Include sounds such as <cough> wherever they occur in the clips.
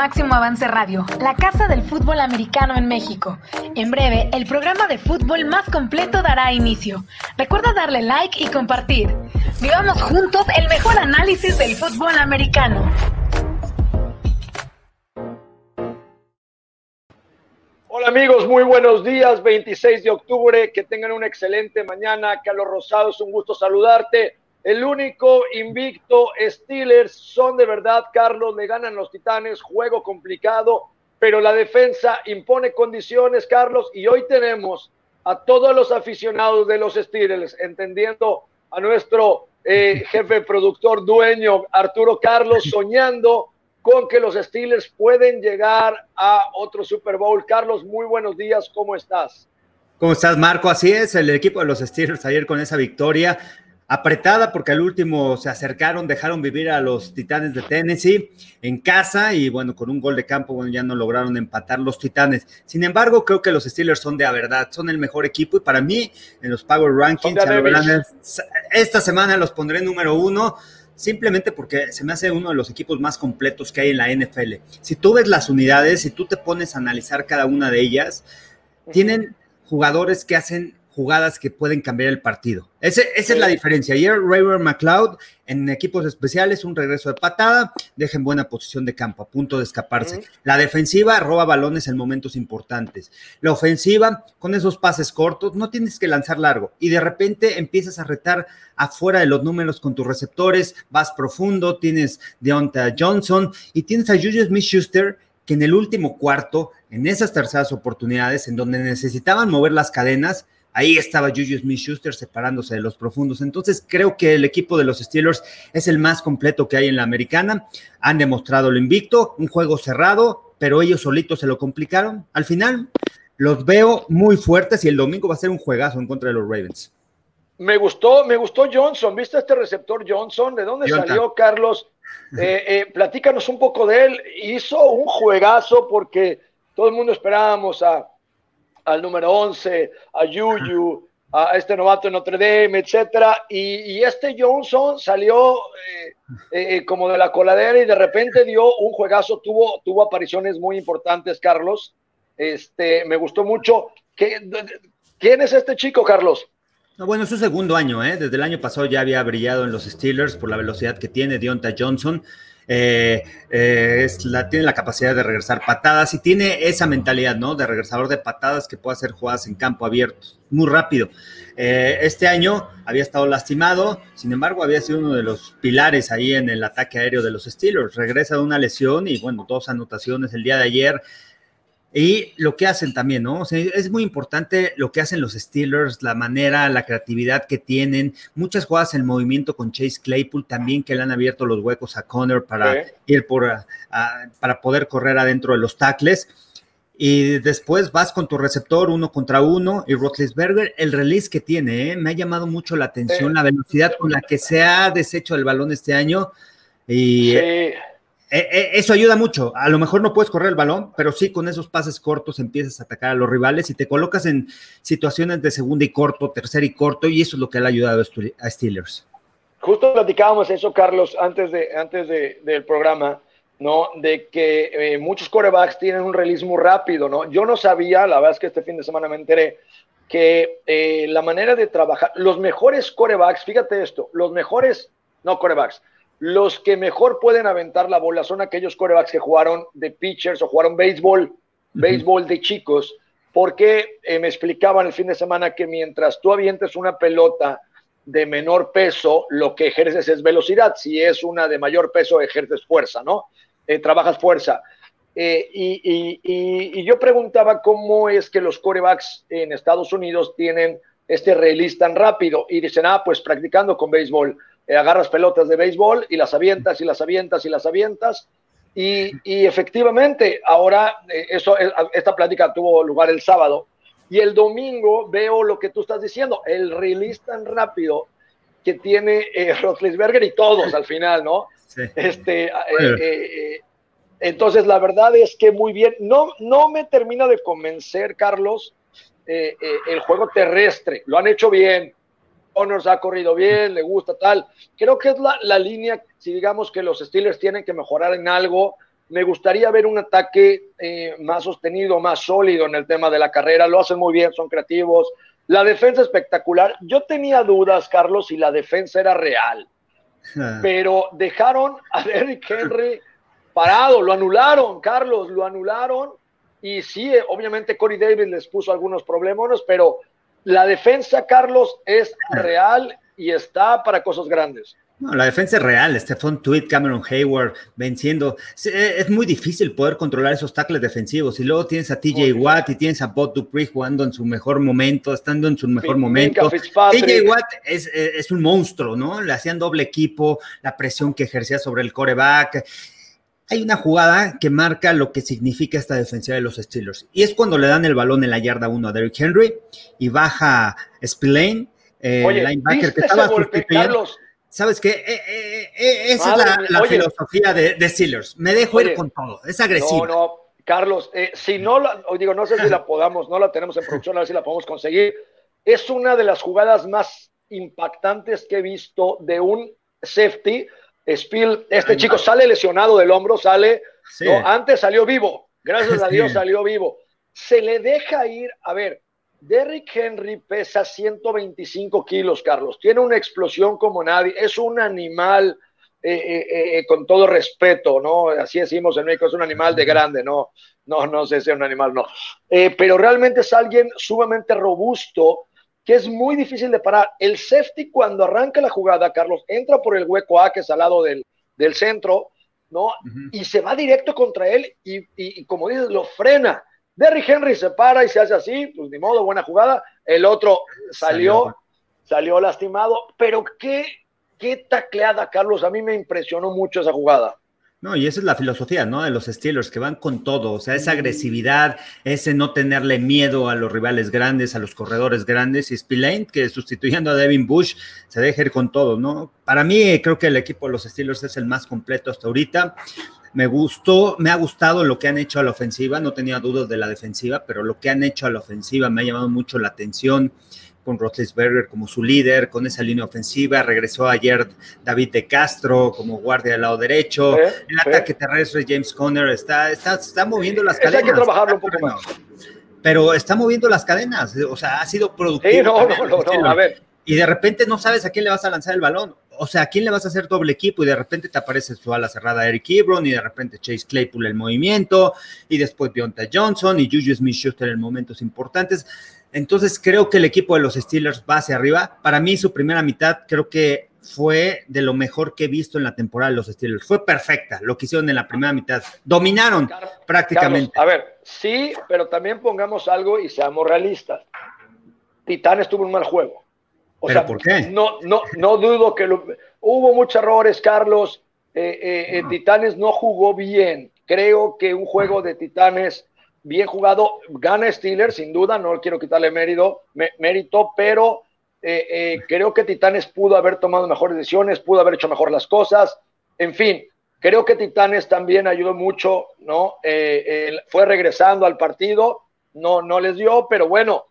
Máximo Avance Radio, la casa del fútbol americano en México. En breve, el programa de fútbol más completo dará inicio. Recuerda darle like y compartir. Vivamos juntos el mejor análisis del fútbol americano. Hola amigos, muy buenos días. 26 de octubre, que tengan una excelente mañana. Carlos Rosado, es un gusto saludarte. El único invicto Steelers son de verdad, Carlos, le ganan los Titanes, juego complicado, pero la defensa impone condiciones, Carlos, y hoy tenemos a todos los aficionados de los Steelers, entendiendo a nuestro eh, <laughs> jefe productor dueño, Arturo Carlos, soñando con que los Steelers pueden llegar a otro Super Bowl. Carlos, muy buenos días, ¿cómo estás? ¿Cómo estás, Marco? Así es, el equipo de los Steelers ayer con esa victoria apretada porque al último se acercaron, dejaron vivir a los Titanes de Tennessee en casa y bueno, con un gol de campo, bueno, ya no lograron empatar los Titanes. Sin embargo, creo que los Steelers son de a verdad, son el mejor equipo y para mí en los Power Rankings esta semana los pondré número uno simplemente porque se me hace uno de los equipos más completos que hay en la NFL. Si tú ves las unidades, si tú te pones a analizar cada una de ellas, tienen jugadores que hacen jugadas que pueden cambiar el partido. esa es la diferencia. Ayer Raver McLeod en equipos especiales, un regreso de patada, deja en buena posición de campo, a punto de escaparse. La defensiva roba balones en momentos importantes. La ofensiva, con esos pases cortos, no tienes que lanzar largo y de repente empiezas a retar afuera de los números con tus receptores, vas profundo, tienes Deonta Johnson y tienes a Julius Smith-Schuster que en el último cuarto, en esas terceras oportunidades, en donde necesitaban mover las cadenas, Ahí estaba Juju Smith-Schuster separándose de los profundos. Entonces creo que el equipo de los Steelers es el más completo que hay en la americana. Han demostrado lo invicto, un juego cerrado, pero ellos solitos se lo complicaron. Al final los veo muy fuertes y el domingo va a ser un juegazo en contra de los Ravens. Me gustó, me gustó Johnson. ¿Viste este receptor Johnson? ¿De dónde salió Carlos? Eh, eh, platícanos un poco de él. Hizo un juegazo porque todo el mundo esperábamos a al número 11, a Yuyu, a este novato en Notre Dame, etcétera, y, este Johnson salió eh, eh, como de la coladera y de repente dio un juegazo, tuvo, tuvo apariciones muy importantes, Carlos. Este, me gustó mucho. ¿Quién es este chico, Carlos? bueno, es su segundo año, ¿eh? Desde el año pasado ya había brillado en los Steelers por la velocidad que tiene Deonta Johnson. Eh, eh, la, tiene la capacidad de regresar patadas y tiene esa mentalidad, ¿no? De regresador de patadas que puede hacer jugadas en campo abierto, muy rápido. Eh, este año había estado lastimado, sin embargo, había sido uno de los pilares ahí en el ataque aéreo de los Steelers. Regresa de una lesión y, bueno, dos anotaciones el día de ayer. Y lo que hacen también, ¿no? es muy importante lo que hacen los Steelers, la manera, la creatividad que tienen. Muchas jugadas en movimiento con Chase Claypool también que le han abierto los huecos a Connor para ir por, para poder correr adentro de los tackles. Y después vas con tu receptor uno contra uno y Rotlisberger, el release que tiene, ¿eh? me ha llamado mucho la atención, la velocidad con la que se ha deshecho el balón este año. Y sí. Eh, eh, eso ayuda mucho. A lo mejor no puedes correr el balón, pero sí con esos pases cortos empiezas a atacar a los rivales y te colocas en situaciones de segunda y corto, tercer y corto, y eso es lo que le ha ayudado a Steelers. Justo platicábamos eso, Carlos, antes, de, antes del programa, ¿no? De que eh, muchos corebacks tienen un release muy rápido, ¿no? Yo no sabía, la verdad es que este fin de semana me enteré, que la manera de trabajar, los mejores corebacks, fíjate esto, los mejores, no corebacks, los que mejor pueden aventar la bola son aquellos corebacks que jugaron de pitchers o jugaron béisbol, béisbol de chicos, porque eh, me explicaban el fin de semana que mientras tú avientes una pelota de menor peso, lo que ejerces es velocidad. Si es una de mayor peso, ejerces fuerza, ¿no? Eh, trabajas fuerza. Eh, y, y, yo preguntaba cómo es que los corebacks en Estados Unidos tienen este release tan rápido. Y dicen, ah, pues practicando con béisbol. Eh, agarras pelotas de béisbol y las avientas y las avientas y las avientas. Y, efectivamente, ahora eh, eso, eh, esta plática tuvo lugar el sábado y el domingo veo lo que tú estás diciendo, el release tan rápido que tiene eh, y todos al final, ¿no? Este, entonces, la verdad es que muy bien. No, no me termina de convencer, Carlos, el juego terrestre. Lo han hecho bien. Connors ha corrido bien, le gusta tal. Creo que es la, línea, si digamos que los Steelers tienen que mejorar en algo, Me gustaría ver un ataque eh, más sostenido, más sólido en el tema de la carrera. Lo hacen muy bien, son creativos. La defensa espectacular. Yo tenía dudas, Carlos, si la defensa era real. <laughs> Pero dejaron a Derrick Henry parado, lo anularon, Carlos, lo anularon. Y sí, obviamente Corey Davis les puso algunos problemas, pero la defensa, Carlos, es ah. real y está para cosas grandes. No, la defensa es real. Stephon Tweet, Cameron Hayward venciendo. Eh, es muy difícil poder controlar esos tackles defensivos. Y luego tienes a TJ Watt y tienes a Bob Dupree jugando en su mejor momento, estando en su mejor momento. TJ Watt es, es, un monstruo, ¿no? Le hacían doble equipo, la presión que ejercía sobre el coreback. Hay una jugada que marca lo que significa esta defensa de los Steelers. Y es cuando le dan el balón en la yarda 1 a Derrick Henry y baja Spillane, eh, linebacker que estaba sustituyendo. ¿Sabes qué? Eh, eh, eh, esa es la, filosofía de, Steelers. Me dejo ir con todo. Es agresivo. No, no, Carlos, si no la, digo, no sé si la <laughs> podamos, no la tenemos en producción, a ver si la podemos conseguir. Es una de las jugadas más impactantes que he visto de un safety. Spiel, este chico sale lesionado del hombro, sale, antes salió vivo, gracias a Dios salió vivo. Se le deja ir, a ver, Derrick Henry pesa 125 kilos, Carlos. Tiene una explosión como nadie. Es un animal, eh, eh, eh, con todo respeto, ¿no? Así decimos en México, es un animal de grande, ¿no? No, no sé si es un animal, no. pero realmente es alguien sumamente robusto que es muy difícil de parar. El safety, cuando arranca la jugada, Carlos, entra por el hueco A, que es al lado del, centro, ¿no? Y se va directo contra él y, y como dices, lo frena Derrick Henry se para y se hace así, pues ni modo, buena jugada. El otro salió, salió, lastimado, pero qué, qué tacleada, Carlos. A mí me impresionó mucho esa jugada. No, y esa es la filosofía, ¿no? De los Steelers, que van con todo, o sea, esa agresividad, ese no tenerle miedo a los rivales grandes, a los corredores grandes, y Spillane, que sustituyendo a Devin Bush, se deja ir con todo, ¿no? Para mí, creo que el equipo de los Steelers es el más completo hasta ahorita. Me gustó, me ha gustado lo que han hecho a la ofensiva, no tenía dudas de la defensiva, pero lo que han hecho a la ofensiva me ha llamado mucho la atención con Roethlisberger como su líder, con esa línea ofensiva. Regresó ayer David de Castro como guardia del lado derecho. el ataque terrestre, James Conner, está, está, está moviendo las cadenas. Hay que trabajarlo un poco más. Pero está moviendo las cadenas, o sea, ha sido productivo. no, no, no, a ver. Y de repente no sabes a quién le vas a lanzar el balón o sea, ¿a quién le vas a hacer doble equipo? Y de repente te aparece su ala cerrada Eric Ebron, y de repente Chase Claypool el movimiento, y después Deontay Johnson y Juju Smith-Schuster en momentos importantes. Entonces creo que el equipo de los Steelers va hacia arriba. Para mí su primera mitad creo que fue de lo mejor que he visto en la temporada de los Steelers. Fue perfecta lo que hicieron en la primera mitad. Dominaron prácticamente. a ver, sí, pero también pongamos algo y seamos realistas. Titanes tuvo un mal juego. ¿Pero por qué? No, no, no dudo que hubo muchos errores, Carlos. Eh, eh, eh, Titanes no jugó bien. Creo que un juego de Titanes bien jugado gana Steelers, sin duda. No quiero quitarle mérito, mérito pero creo que Titanes pudo haber tomado mejores decisiones, pudo haber hecho mejor las cosas. En fin, creo que Titanes también ayudó mucho, ¿no? fue regresando al partido, no, no les dio, pero bueno,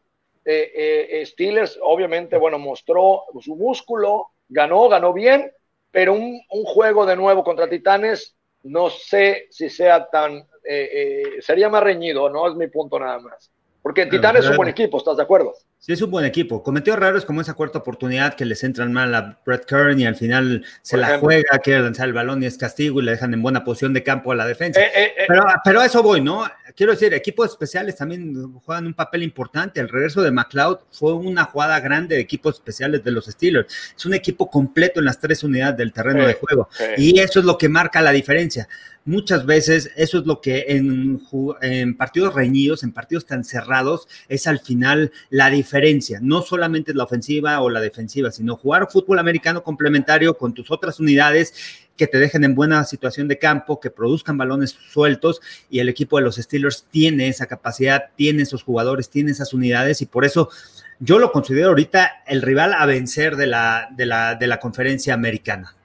eh, eh, Steelers obviamente, bueno, mostró su músculo, ganó, ganó bien, pero un, juego de nuevo contra Titanes, no sé si sea tan, eh, sería más reñido, no es mi punto nada más. Porque Titanes es un buen equipo, ¿estás de acuerdo? Sí, es un buen equipo. Cometió errores como esa cuarta oportunidad que les entran mal a Brett Kern y al final se la juega, quiere lanzar el balón y es castigo y le dejan en buena posición de campo a la defensa. pero, pero a eso voy, ¿no? quiero decir, equipos especiales también juegan un papel importante. El regreso de McLeod fue una jugada grande de equipos especiales de los Steelers. Es un equipo completo en las tres unidades del terreno de juego. Y eso es lo que marca la diferencia. Muchas veces eso es lo que en, partidos reñidos, en partidos tan cerrados, es al final la diferencia. No solamente la ofensiva o la defensiva, sino jugar fútbol americano complementario con tus otras unidades que te dejen en buena situación de campo, que produzcan balones sueltos y el equipo de los Steelers tiene esa capacidad, tiene esos jugadores, tiene esas unidades y por eso yo lo considero ahorita el rival a vencer de la, de la, de la conferencia americana.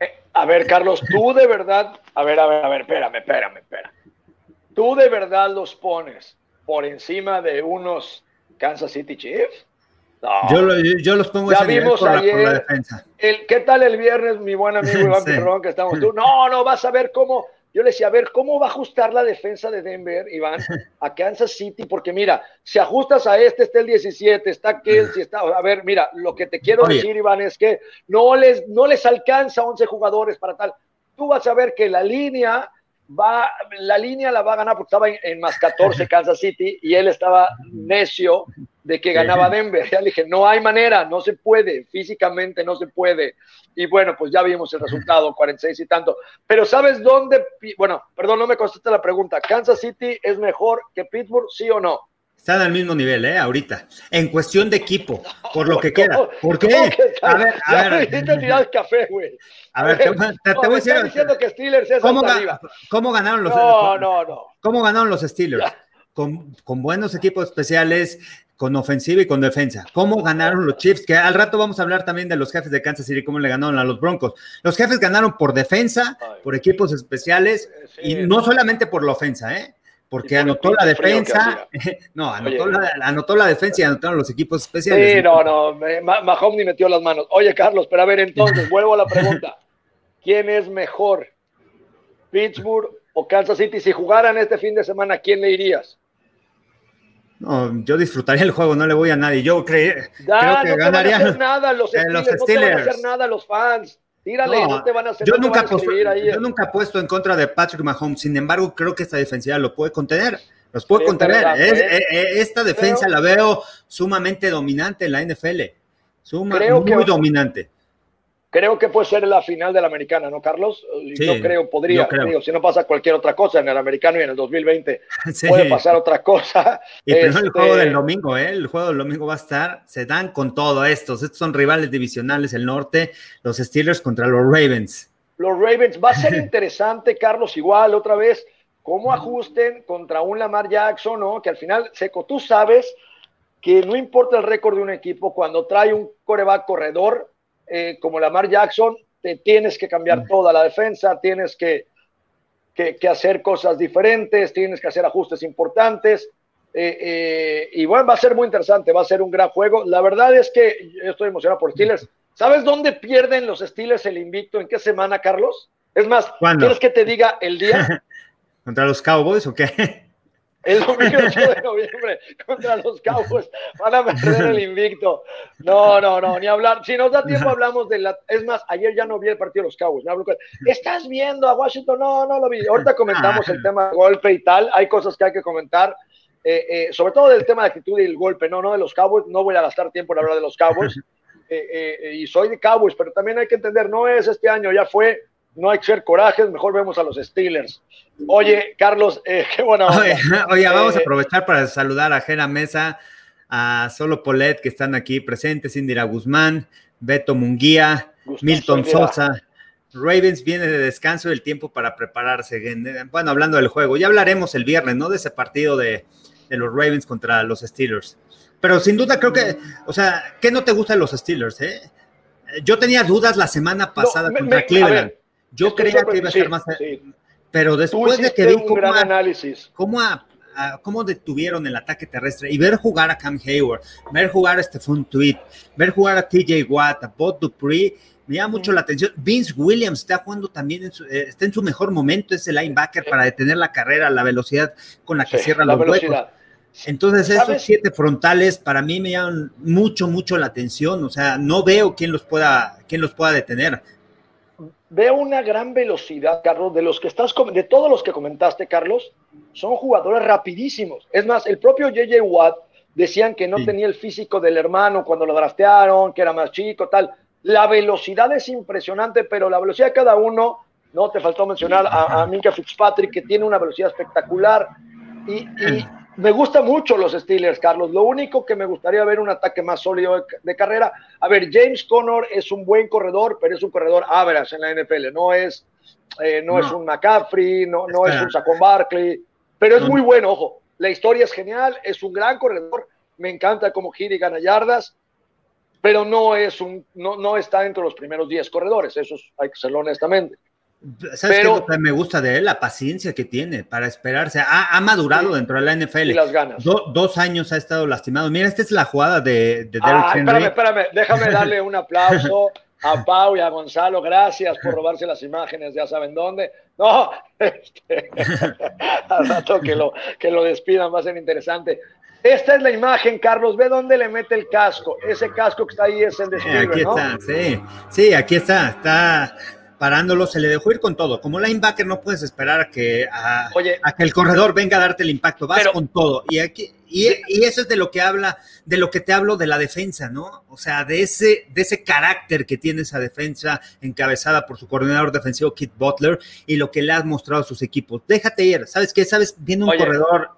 Eh, a ver, Carlos, tú de verdad, a ver, a ver, a ver, espérame, espérame, espérame. Tú de verdad los pones por encima de unos Kansas City Chiefs. Yo, los pongo ya vimos ayer, defensa. El, ¿Qué tal el viernes, mi buen amigo <laughs> Iván que estamos tú? No, no, vas a ver cómo yo le decía, a ver, ¿cómo va a ajustar la defensa de Denver, Iván, a Kansas City? Porque mira, si ajustas a este, está el 17, está Kelsey, está... A ver, mira, lo que te quiero decir, Iván, es que no les, no les alcanza 11 jugadores para tal. Tú vas a ver que la línea va, la línea la va a ganar porque estaba en, más <laughs> 14 Kansas City y él estaba necio de que ganaba Denver. Ya le dije, no hay manera, no se puede, físicamente no se puede. Y bueno, pues ya vimos el resultado, 46 y tanto. Pero ¿sabes dónde? Bueno, perdón, no me contesta la pregunta. ¿Kansas City es mejor que Pittsburgh, sí o no? Están al mismo nivel, ¿eh? Ahorita. En cuestión de equipo, <laughs> por lo que queda. ¿Por qué? A ver, a ver. el café, güey. A ver, te, voy a decir. diciendo que Steelers es ¿cómo, arriba. ¿Cómo ganaron los No, no, no. ¿Cómo ganaron los Steelers? Con, con, buenos equipos especiales, con ofensiva y con defensa. ¿Cómo ganaron los Chiefs? Que al rato vamos a hablar también de los jefes de Kansas City, cómo le ganaron a los Broncos. Los jefes ganaron por defensa, por equipos especiales y no solamente por la ofensa, ¿eh? Porque anotó la defensa, no, anotó <laughs> la, anotó la, defensa y anotaron los equipos especiales. Sí, no, no, Mahomes ni metió las manos. Oye, Carlos, pero a ver, entonces, vuelvo a la pregunta. <laughs> ¿Quién es mejor, Pittsburgh o Kansas City? Si jugaran este fin de semana, ¿quién le irías? No, yo disfrutaría el juego, no le voy a nadie. Yo creo que no ganaría. No nada los Steelers, los no te van a hacer nada los fans. Tírale, no, te van a hacer. Yo, nunca, yo puesto en contra de Patrick Mahomes. Sin embargo, creo que esta defensiva lo puede contener. Los puede contener. ¿eh? esta defensa la veo sumamente dominante en la NFL. Suma, muy dominante. Creo que puede ser la final de la americana, ¿no, Carlos? yo creo, podría. si no pasa cualquier otra cosa en el americano y en el 2020, <laughs> puede pasar otra cosa. Y el juego del este, domingo, ¿eh? El juego del domingo va a estar, se dan con todo estos. Estos son rivales divisionales, el norte, los Steelers contra los Ravens. Los Ravens, va a ser <laughs> interesante, Carlos, igual, otra vez, cómo ajusten contra un Lamar Jackson, ¿no? Que al final, Seco, tú sabes que no importa el récord de un equipo, cuando trae un coreback corredor, eh, como Lamar Jackson, te tienes que cambiar mm. toda la defensa, tienes que, que, hacer cosas diferentes, tienes que hacer ajustes importantes. Eh, eh, y bueno, va a ser muy interesante, va a ser un gran juego. La verdad es que yo estoy emocionado por Steelers. ¿Sabes dónde pierden los Steelers el invicto? ¿En qué semana, Carlos? Es más, ¿quieres que te diga el día? <laughs> ¿Contra los Cowboys o qué? El domingo <laughs> 8 de noviembre contra los Cowboys van a perder el invicto. No, no, no, ni hablar. Si nos da tiempo, hablamos de la. Es más, ayer ya no vi el partido de los Cowboys. ¿Estás viendo a Washington? No, no lo vi. Ahorita comentamos el tema del golpe y tal. Hay cosas que hay que comentar. Eh, eh, sobre todo del tema de actitud y el golpe, no, no de los Cowboys. No voy a gastar tiempo en hablar de los Cowboys. <laughs> Eh, y soy de Cowboys, pero también hay que entender, no es este año, ya fue no hay que ser corajes, mejor vemos a los Steelers. Oye, Carlos, eh, <laughs> qué buena Oye, vamos a eh, aprovechar para saludar a Jena Mesa, a Solo Polet, que están aquí presentes, Indira Guzmán, Beto Munguía, Milton Sosa. Ravens viene de descanso y el tiempo para prepararse. Bueno, hablando del juego, ya hablaremos el viernes, ¿no? De ese partido de, los Ravens contra los Steelers. Pero sin duda creo que, o sea, ¿qué no te gusta de los Steelers, eh? Yo tenía dudas la semana pasada contra Cleveland. Yo creía que iba a ser más. Pero después de que vi cómo, análisis. cómo, detuvieron el ataque terrestre y ver jugar a Cam Hayward, ver jugar a Stephon Tweet, ver jugar a TJ Watt, a Bob Dupree, me llama mucho la atención. Vince Williams está jugando también, en su, eh, está en su mejor momento, ese linebacker para detener la carrera, la velocidad con la que cierra la los huecos. Entonces, esos siete frontales para mí me llaman mucho, mucho la atención. O sea, no veo quién los pueda, quién los pueda detener veo una gran velocidad, Carlos, de los que estás, de todos los que comentaste, Carlos, son jugadores rapidísimos. Es más, el propio JJ Watt decían que no tenía el físico del hermano cuando lo draftearon, que era más chico, tal. La velocidad es impresionante, pero la velocidad de cada uno, no te faltó mencionar a, a Minka Fitzpatrick, que tiene una velocidad espectacular. y, me gusta mucho los Steelers, Carlos. Lo único que me gustaría ver un ataque más sólido de, carrera. A ver, James Conner es un buen corredor, pero es un corredor average en la NFL. No es, eh, no, es un McCaffrey, no, no es un Saquon Barkley, pero es muy bueno, ojo. La historia es genial, es un gran corredor. Me encanta cómo gira y gana yardas, pero no, es un, no, no está entre los primeros 10 corredores. Eso hay que serlo honestamente. ¿Sabes qué lo que me gusta de él? La paciencia que tiene para esperarse. Ha, madurado dentro de la NFL. Y las ganas. dos años ha estado lastimado. Mira, esta es la jugada de, de Derrick ah, Henry. Espérame, espérame, déjame darle un aplauso a <laughs> Pau y a Gonzalo, gracias por robarse las imágenes, ya saben dónde. No, <laughs> este, <laughs> al rato que lo, que lo despidan va a ser interesante. Esta es la imagen, Carlos. Ve dónde le mete el casco. Ese casco que está ahí es el de Spielberg, Aquí ¿no? está, sí. Sí, aquí está. Está parándolo, se le dejó ir con todo. Como linebacker no puedes esperar a que, a, Oye. a que el corredor venga a darte el impacto, vas Pero- con todo. Y, aquí, y, y eso es de lo que habla, de lo que te hablo de la defensa, ¿no? O sea, de ese, de ese carácter que tiene esa defensa encabezada por su coordinador defensivo, Kit Butler, y lo que le has mostrado a sus equipos. Déjate ir, ¿sabes qué? ¿Sabes? Viene un Oye. corredor,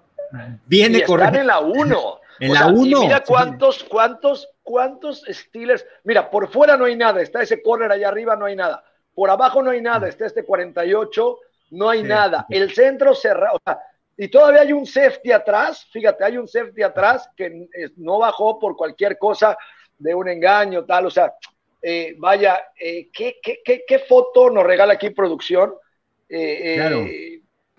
viene corriendo. en la 1. <laughs> En la uno, Mira sí. cuántos, cuántos, cuántos Steelers. Mira, por fuera no hay nada. Está ese corner allá arriba, no hay nada. Por abajo no hay nada. Está este 48, no hay Sí. nada. El centro cerrado. o sea, y todavía hay un safety atrás. Fíjate, hay un safety atrás que no bajó por cualquier cosa de un engaño, tal. O sea, eh, vaya, eh, ¿qué, qué, qué, qué foto nos regala aquí producción? Eh, eh, Claro.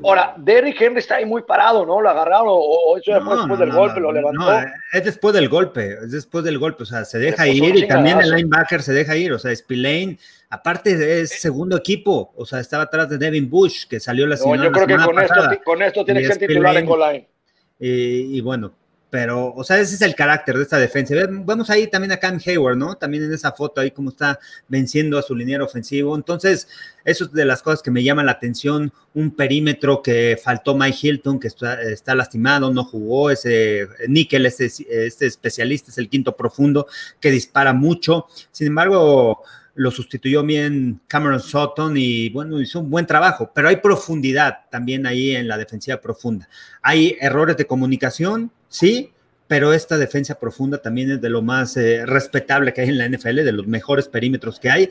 Ahora, Derrick Henry está ahí muy parado, ¿no? Lo agarraron o, eso fue No, después no, del no, golpe, lo levantó. no, es después del golpe, es después del golpe, o sea, se deja ir y también el linebacker se deja ir, o sea, Spillane, aparte es segundo equipo, o sea, estaba atrás de Devin Bush, que salió la No, yo creo que con esto, con esto tiene que ser titular en goal line. y, y bueno, pero, o sea, ese es el carácter de esta defensa. Ve- Vemos ahí también a Cam Hayward, ¿no? También en esa foto ahí cómo está venciendo a su liniero ofensivo. Entonces, eso es de las cosas que me llaman la atención. Un perímetro que faltó Mike Hilton, que está, está lastimado, no jugó. Ese Nickel, este, este especialista, es el quinto profundo, que dispara mucho. Sin embargo, lo sustituyó bien Cameron Sutton y bueno, hizo un buen trabajo, pero hay profundidad también ahí en la defensiva profunda. Hay errores de comunicación, sí, pero esta defensa profunda también es de lo más eh, respetable que hay en la NFL, de los mejores perímetros que hay,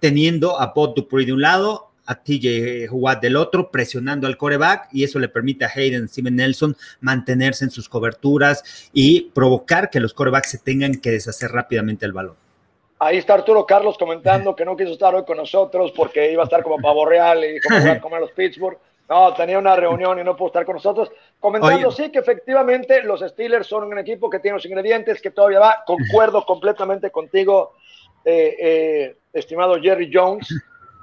teniendo a Bob Dupree de un lado, a TJ Watt del otro, presionando al coreback, y eso le permite a Hayden Steven Nelson mantenerse en sus coberturas y provocar que los corebacks se tengan que deshacer rápidamente el balón. Ahí está Arturo Carlos comentando <laughs> que no quiso estar hoy con nosotros porque iba a estar como pavo real y iba a <laughs> comer los Pittsburgh. No, tenía una reunión y no pudo estar con nosotros. Comentando, Oye. sí, que efectivamente los Steelers son un equipo que tiene los ingredientes, que todavía va. Concuerdo <laughs> completamente contigo, eh, eh, estimado Jerry Jones,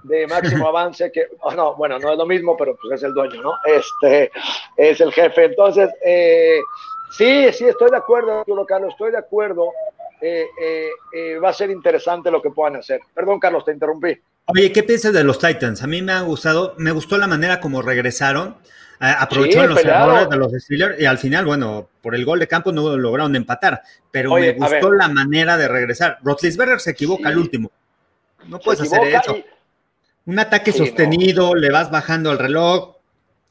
de Máximo <laughs> Avance, que, oh, no, bueno, no es lo mismo, pero pues es el dueño, ¿no? Este es el jefe. Entonces, eh, sí, sí, estoy de acuerdo, Arturo Carlos, estoy de acuerdo. Eh, va a ser interesante lo que puedan hacer. Perdón, Carlos, te interrumpí. Oye, ¿qué piensas de los Titans? A mí me ha gustado, me gustó la manera como regresaron, eh, aprovecharon Sí, los errores de los Steelers y al final, bueno, por el gol de campo no lograron empatar, pero Oye, me gustó la manera de regresar. Rotlisberger se equivoca Sí. al último. No puedes hacer eso. y- Un ataque Sí, sostenido, le vas bajando el reloj,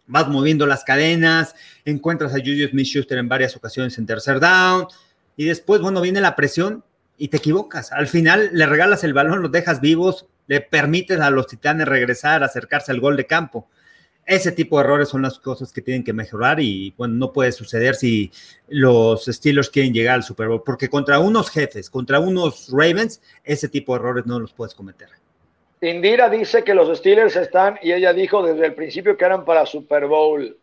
vas moviendo las cadenas, encuentras a Julius Smith-Schuster en varias ocasiones en tercer down, y después, bueno, viene la presión y te equivocas. Al final le regalas el balón, los dejas vivos, le permites a los titanes regresar, acercarse al gol de campo. Ese tipo de errores son las cosas que tienen que mejorar y, no puede suceder si los Steelers quieren llegar al Super Bowl, porque contra unos jefes, contra unos Ravens, ese tipo de errores no los puedes cometer. Indira dice que los Steelers están, y ella dijo desde el principio que eran para Super Bowl.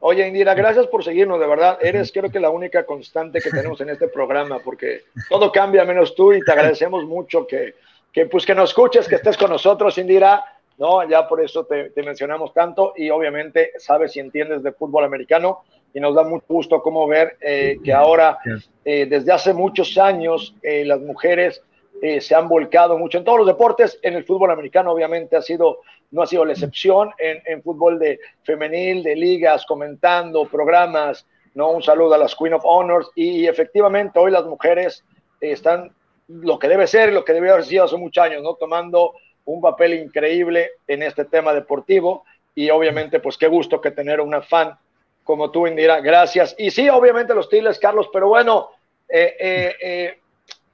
Oye, Indira, gracias por seguirnos, de verdad. Eres creo que la única constante que tenemos en este programa, porque todo cambia menos tú y te agradecemos mucho que, que, pues, que nos escuches, que estés con nosotros, Indira. No, ya por eso te, te mencionamos tanto y obviamente sabes y entiendes de fútbol americano y nos da mucho gusto como ver eh, que ahora, eh, desde hace muchos años, eh, las mujeres eh, se han volcado mucho en todos los deportes. En el fútbol americano, obviamente, ha sido, no ha sido la excepción. En, en fútbol de femenil, de ligas, comentando programas. ¿no? Un saludo a las Queen of Honors. Y, efectivamente, hoy las mujeres eh, están lo que debe ser, lo que debió haber sido hace muchos años, ¿no? Tomando un papel increíble en este tema deportivo. Y obviamente, pues qué gusto que tener una fan como tú, Indira. Gracias. Y sí, obviamente los Tiles, Carlos, pero bueno, eh, eh, eh,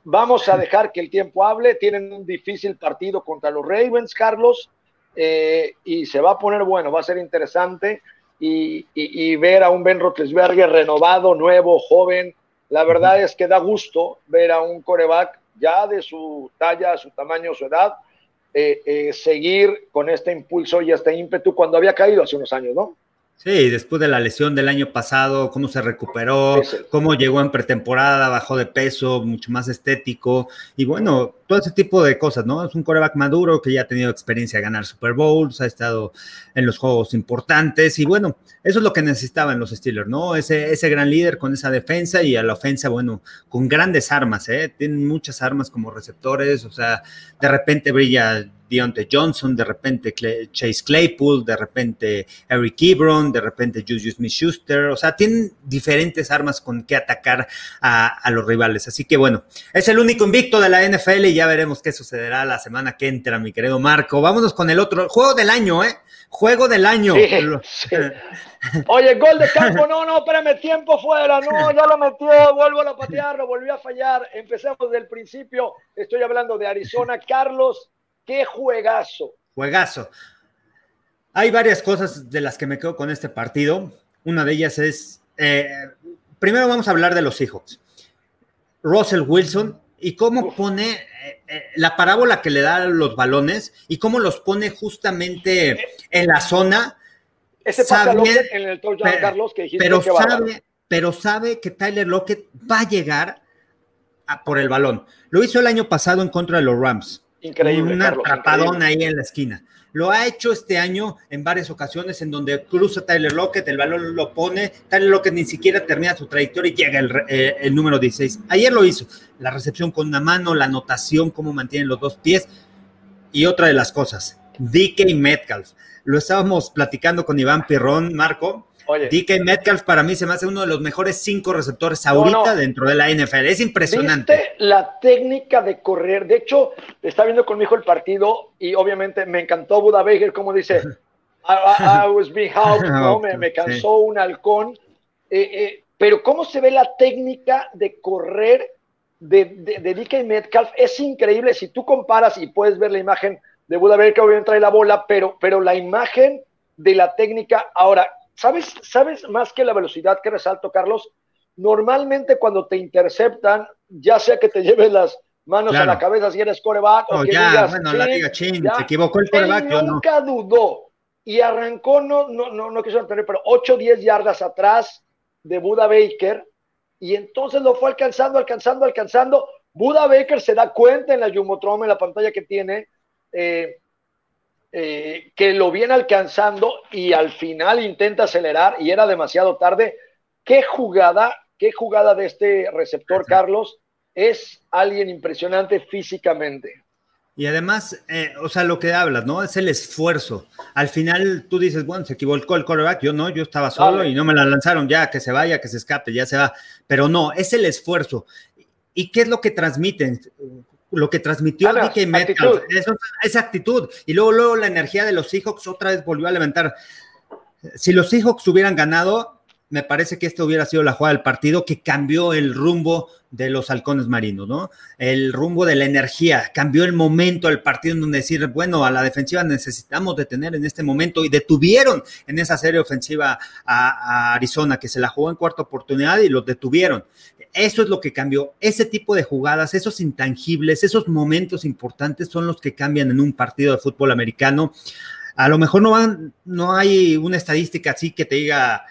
vamos a dejar que el tiempo hable. Tienen un difícil partido contra los Ravens, Carlos, eh, y se va a poner bueno, va a ser interesante. Y, y, y ver a un Ben Roethlisberger renovado, nuevo, joven, la verdad es que da gusto ver a un coreback ya de su talla, su tamaño, su edad, eh, eh, seguir con este impulso y este ímpetu cuando había caído hace unos años, ¿no? Sí, después de la lesión del año pasado, cómo se recuperó, cómo llegó en pretemporada, bajó de peso, mucho más estético. Y bueno, todo ese tipo de cosas, ¿no? Es un coreback maduro que ya ha tenido experiencia de ganar Super Bowls, ha estado en los juegos importantes y bueno, eso es lo que necesitaban los Steelers, ¿no? Ese, ese gran líder con esa defensa y a la ofensa, bueno, con grandes armas, ¿eh? Tienen muchas armas como receptores, o sea, de repente brilla Deontay Johnson, de repente Chase Claypool, de repente Eric Ebron, de repente Julius Smith-Schuster, o sea, tienen diferentes armas con que atacar a, a, los rivales. Así que bueno, es el único invicto de la NFL y ya veremos qué sucederá la semana que entra, mi querido Marco. Vámonos con el otro, juego del año, ¿eh? Juego del año. Oye, gol de campo, no, no, espérame, tiempo fuera, no, ya lo metió, vuelvo a patearlo, volvió a fallar. Empecemos del principio, estoy hablando de Arizona. Carlos, qué juegazo. Juegazo. Hay varias cosas de las que me quedo con este partido. Una de ellas es, eh, primero vamos a hablar de los Seahawks. Russell Wilson y cómo pone eh, eh, la parábola que le da los balones y cómo los pone justamente en la zona. Ese en el touchdown, Carlos, que pero que sabe, pero sabe que Tyler Lockett va a llegar a por el balón. Lo hizo el año pasado en contra de los Rams. Increíble. Un atrapadón ahí en la esquina. Lo ha hecho este año en varias ocasiones en donde cruza Tyler Lockett, el balón lo pone, Tyler Lockett ni siquiera termina su trayectoria y llega el, eh, número 16. Ayer lo hizo, la recepción con una mano, la anotación, cómo mantienen los dos pies. Y otra de las cosas, DK Metcalf. Lo estábamos platicando con Iván Pirrón, Marco, DK Metcalf para mí se me hace uno de los mejores cinco receptores ahorita dentro de la NFL. Es impresionante. ¿Viste la técnica de correr. De hecho, está viendo con mi hijo el partido y obviamente me encantó Buda Baker, como dice, <laughs> I, was being helped, ¿no? <laughs> me, cansó un halcón. Eh, eh, pero cómo se ve la técnica de correr de, de, DK Metcalf es increíble. Si tú comparas y puedes ver la imagen de Buda Baker, obviamente trae la bola, pero, pero la imagen de la técnica. Ahora, ¿Sabes, ¿Sabes más que la velocidad que resalto, Carlos? Normalmente cuando te interceptan, ya sea que te lleves las manos a la cabeza si eres coreback o que ya, bueno, la liga chin, se equivocó el coreback. nunca dudó y arrancó, no, no, no, no quiso entender, pero 8 o 10 yardas atrás de Buda Baker y entonces lo fue alcanzando, alcanzando, alcanzando. Buda Baker se da cuenta en la Jumbotron, en la pantalla que tiene, eh, eh, que lo viene alcanzando y al final intenta acelerar y era demasiado tarde. ¿Qué jugada, qué jugada de este receptor, Carlos? Es alguien impresionante físicamente. Y además, eh, o sea, lo que hablas, ¿no? Es el esfuerzo. Al final tú dices, bueno, se equivocó el quarterback, yo no, yo estaba solo y no me la lanzaron, ya, que se vaya, que se escape, ya se va. Pero no, es el esfuerzo. ¿Y qué es lo que transmiten? Lo que transmitió DK Metcalf, esa actitud. Y luego, luego la energía de los Seahawks otra vez volvió a levantar. Si los Seahawks hubieran ganado, me parece que esta hubiera sido la jugada del partido que cambió el rumbo de los halcones marinos, ¿no? El rumbo de la energía, cambió el momento del partido en donde decir, bueno, a la defensiva necesitamos detener en este momento y detuvieron en esa serie ofensiva a, a Arizona, que se la jugó en cuarta oportunidad y los detuvieron. Eso es lo que cambió. Ese tipo de jugadas, esos intangibles, esos momentos importantes son los que cambian en un partido de fútbol americano. A lo mejor no, van, no hay una estadística así que te diga,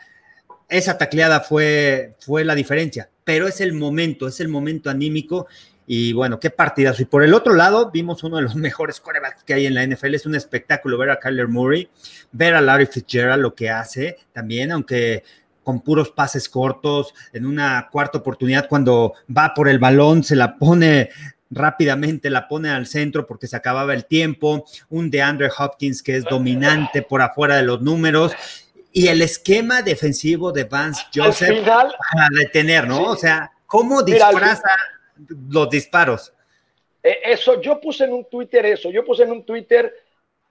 esa tacleada fue, fue la diferencia, pero es el momento, es el momento anímico. Y bueno, qué partidazo. Y por el otro lado, vimos uno de los <laughs> mejores corebacks que hay en la NFL. Es un espectáculo ver a Kyler Murray, ver a Larry Fitzgerald lo que hace también, aunque con puros pases cortos, en una cuarta oportunidad cuando va por el balón, se la pone rápidamente, la pone al centro porque se acababa el tiempo, un de Andre Hopkins que es dominante por afuera de los números, y el esquema defensivo de Vance Joseph para detener, ¿no? O sea, ¿cómo disfraza los disparos? Eh, eso, yo puse en un Twitter eso, yo puse en un Twitter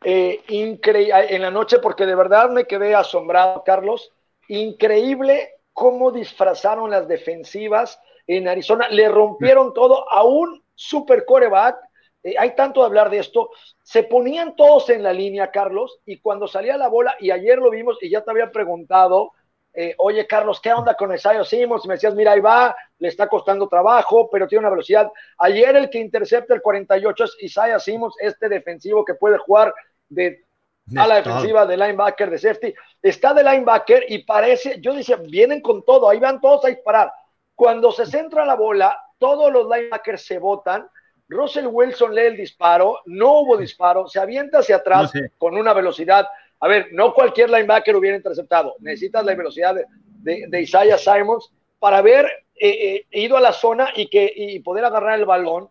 eh, increíble en la noche porque de verdad me quedé asombrado, Carlos Increíble cómo disfrazaron las defensivas en Arizona. Le rompieron todo a un super coreback. Eh, hay tanto de hablar de esto. Se ponían todos en la línea, Carlos, y cuando salía la bola, y ayer lo vimos, y ya te había preguntado, eh, oye, Carlos, ¿qué onda con Isaiah Simmons? Y me decías, mira, ahí va, le está costando trabajo, pero tiene una velocidad. Ayer el que intercepta el 48 es Isaiah Simmons, este defensivo que puede jugar de a la defensiva de linebacker, de safety. Está de linebacker y parece, yo decía, vienen con todo, ahí van todos a disparar. Cuando se centra la bola, todos los linebackers se botan. Russell Wilson lee el disparo, no hubo disparo, se avienta hacia atrás con una velocidad. A ver, no cualquier linebacker hubiera interceptado. Necesitas la velocidad de, Isaiah Simons para haber eh, eh, ido a la zona y, que, y poder agarrar el balón.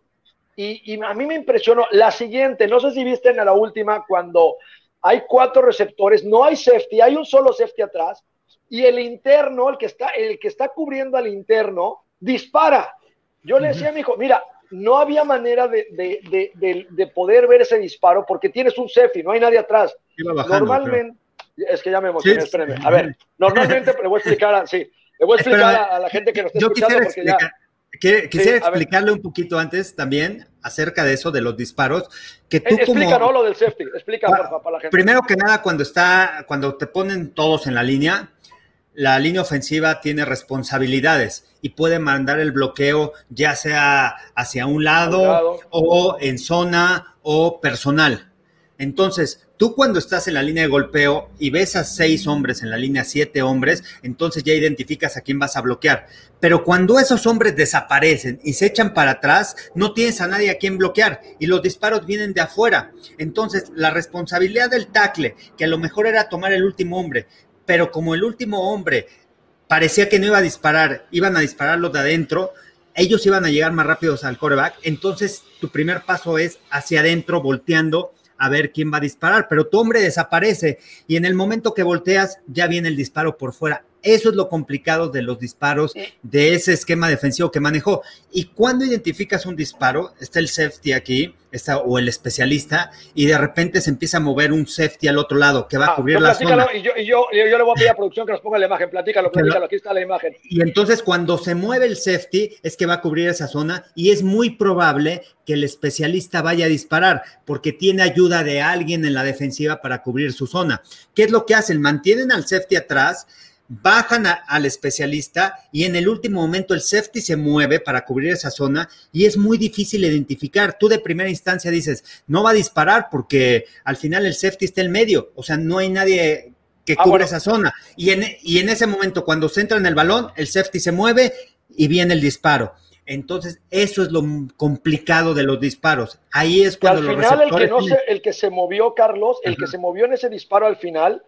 Y, y, a mí me impresionó la siguiente, no sé si viste en la última cuando hay cuatro receptores, no hay safety, hay un solo safety atrás y el interno, el que está, el que está cubriendo al interno, dispara. Yo le decía a mi hijo, mira, no había manera de, de, de, poder ver ese disparo porque tienes un safety, no hay nadie atrás. Normalmente, es que ya me emocioné, espérenme. A ver, normalmente le voy a explicar, sí, le voy a explicar a, la gente que nos está escuchando porque ya Quisiera explicarle un poquito antes también acerca de eso, de los disparos. Que tú Explica, como, lo del safety. Explica, para, para la gente. Primero que nada, cuando está, cuando te ponen todos en la línea, la línea ofensiva tiene responsabilidades y puede mandar el bloqueo ya sea hacia un lado. o en zona o personal. Entonces, Tú cuando estás en la línea de golpeo y ves a seis hombres en la línea, siete hombres, entonces ya identificas a quién vas a bloquear. Pero cuando esos hombres desaparecen y se echan para atrás, no tienes a nadie a quien bloquear y los disparos vienen de afuera. Entonces, la responsabilidad del tackle, que a lo mejor era tomar el último hombre, pero como el último hombre parecía que no iba a disparar, iban a dispararlo de adentro, ellos iban a llegar más rápidos al coreback. Entonces, tu primer paso es hacia adentro, volteando a ver quién va a disparar, pero tu hombre desaparece y en el momento que volteas ya viene el disparo por fuera. Eso es lo complicado de los disparos, de ese esquema defensivo que manejó. Y cuando identificas un disparo, está el safety aquí, está, o el especialista, y de repente se empieza a mover un safety al otro lado que va a ah, cubrir la zona. Y yo, y yo, yo, le voy a pedir a producción que nos ponga la imagen, platícalo, platícalo, aquí está la imagen. Y entonces cuando se mueve el safety es que va a cubrir esa zona y es muy probable que el especialista vaya a disparar porque tiene ayuda de alguien en la defensiva para cubrir su zona. ¿Qué es lo que hacen? Mantienen al safety atrás bajan al especialista y en el último momento el safety se mueve para cubrir esa zona y es muy difícil identificar. Tú de primera instancia dices, no va a disparar porque al final el safety está en medio, o sea, no hay nadie que ah, cubra esa zona. Y en, y en ese momento, cuando se entra en el balón, el safety se mueve y viene el disparo. Entonces, eso es lo complicado de los disparos. Ahí es cuando al final, el que, no se, el que se movió, Carlos, el que se movió en ese disparo al final,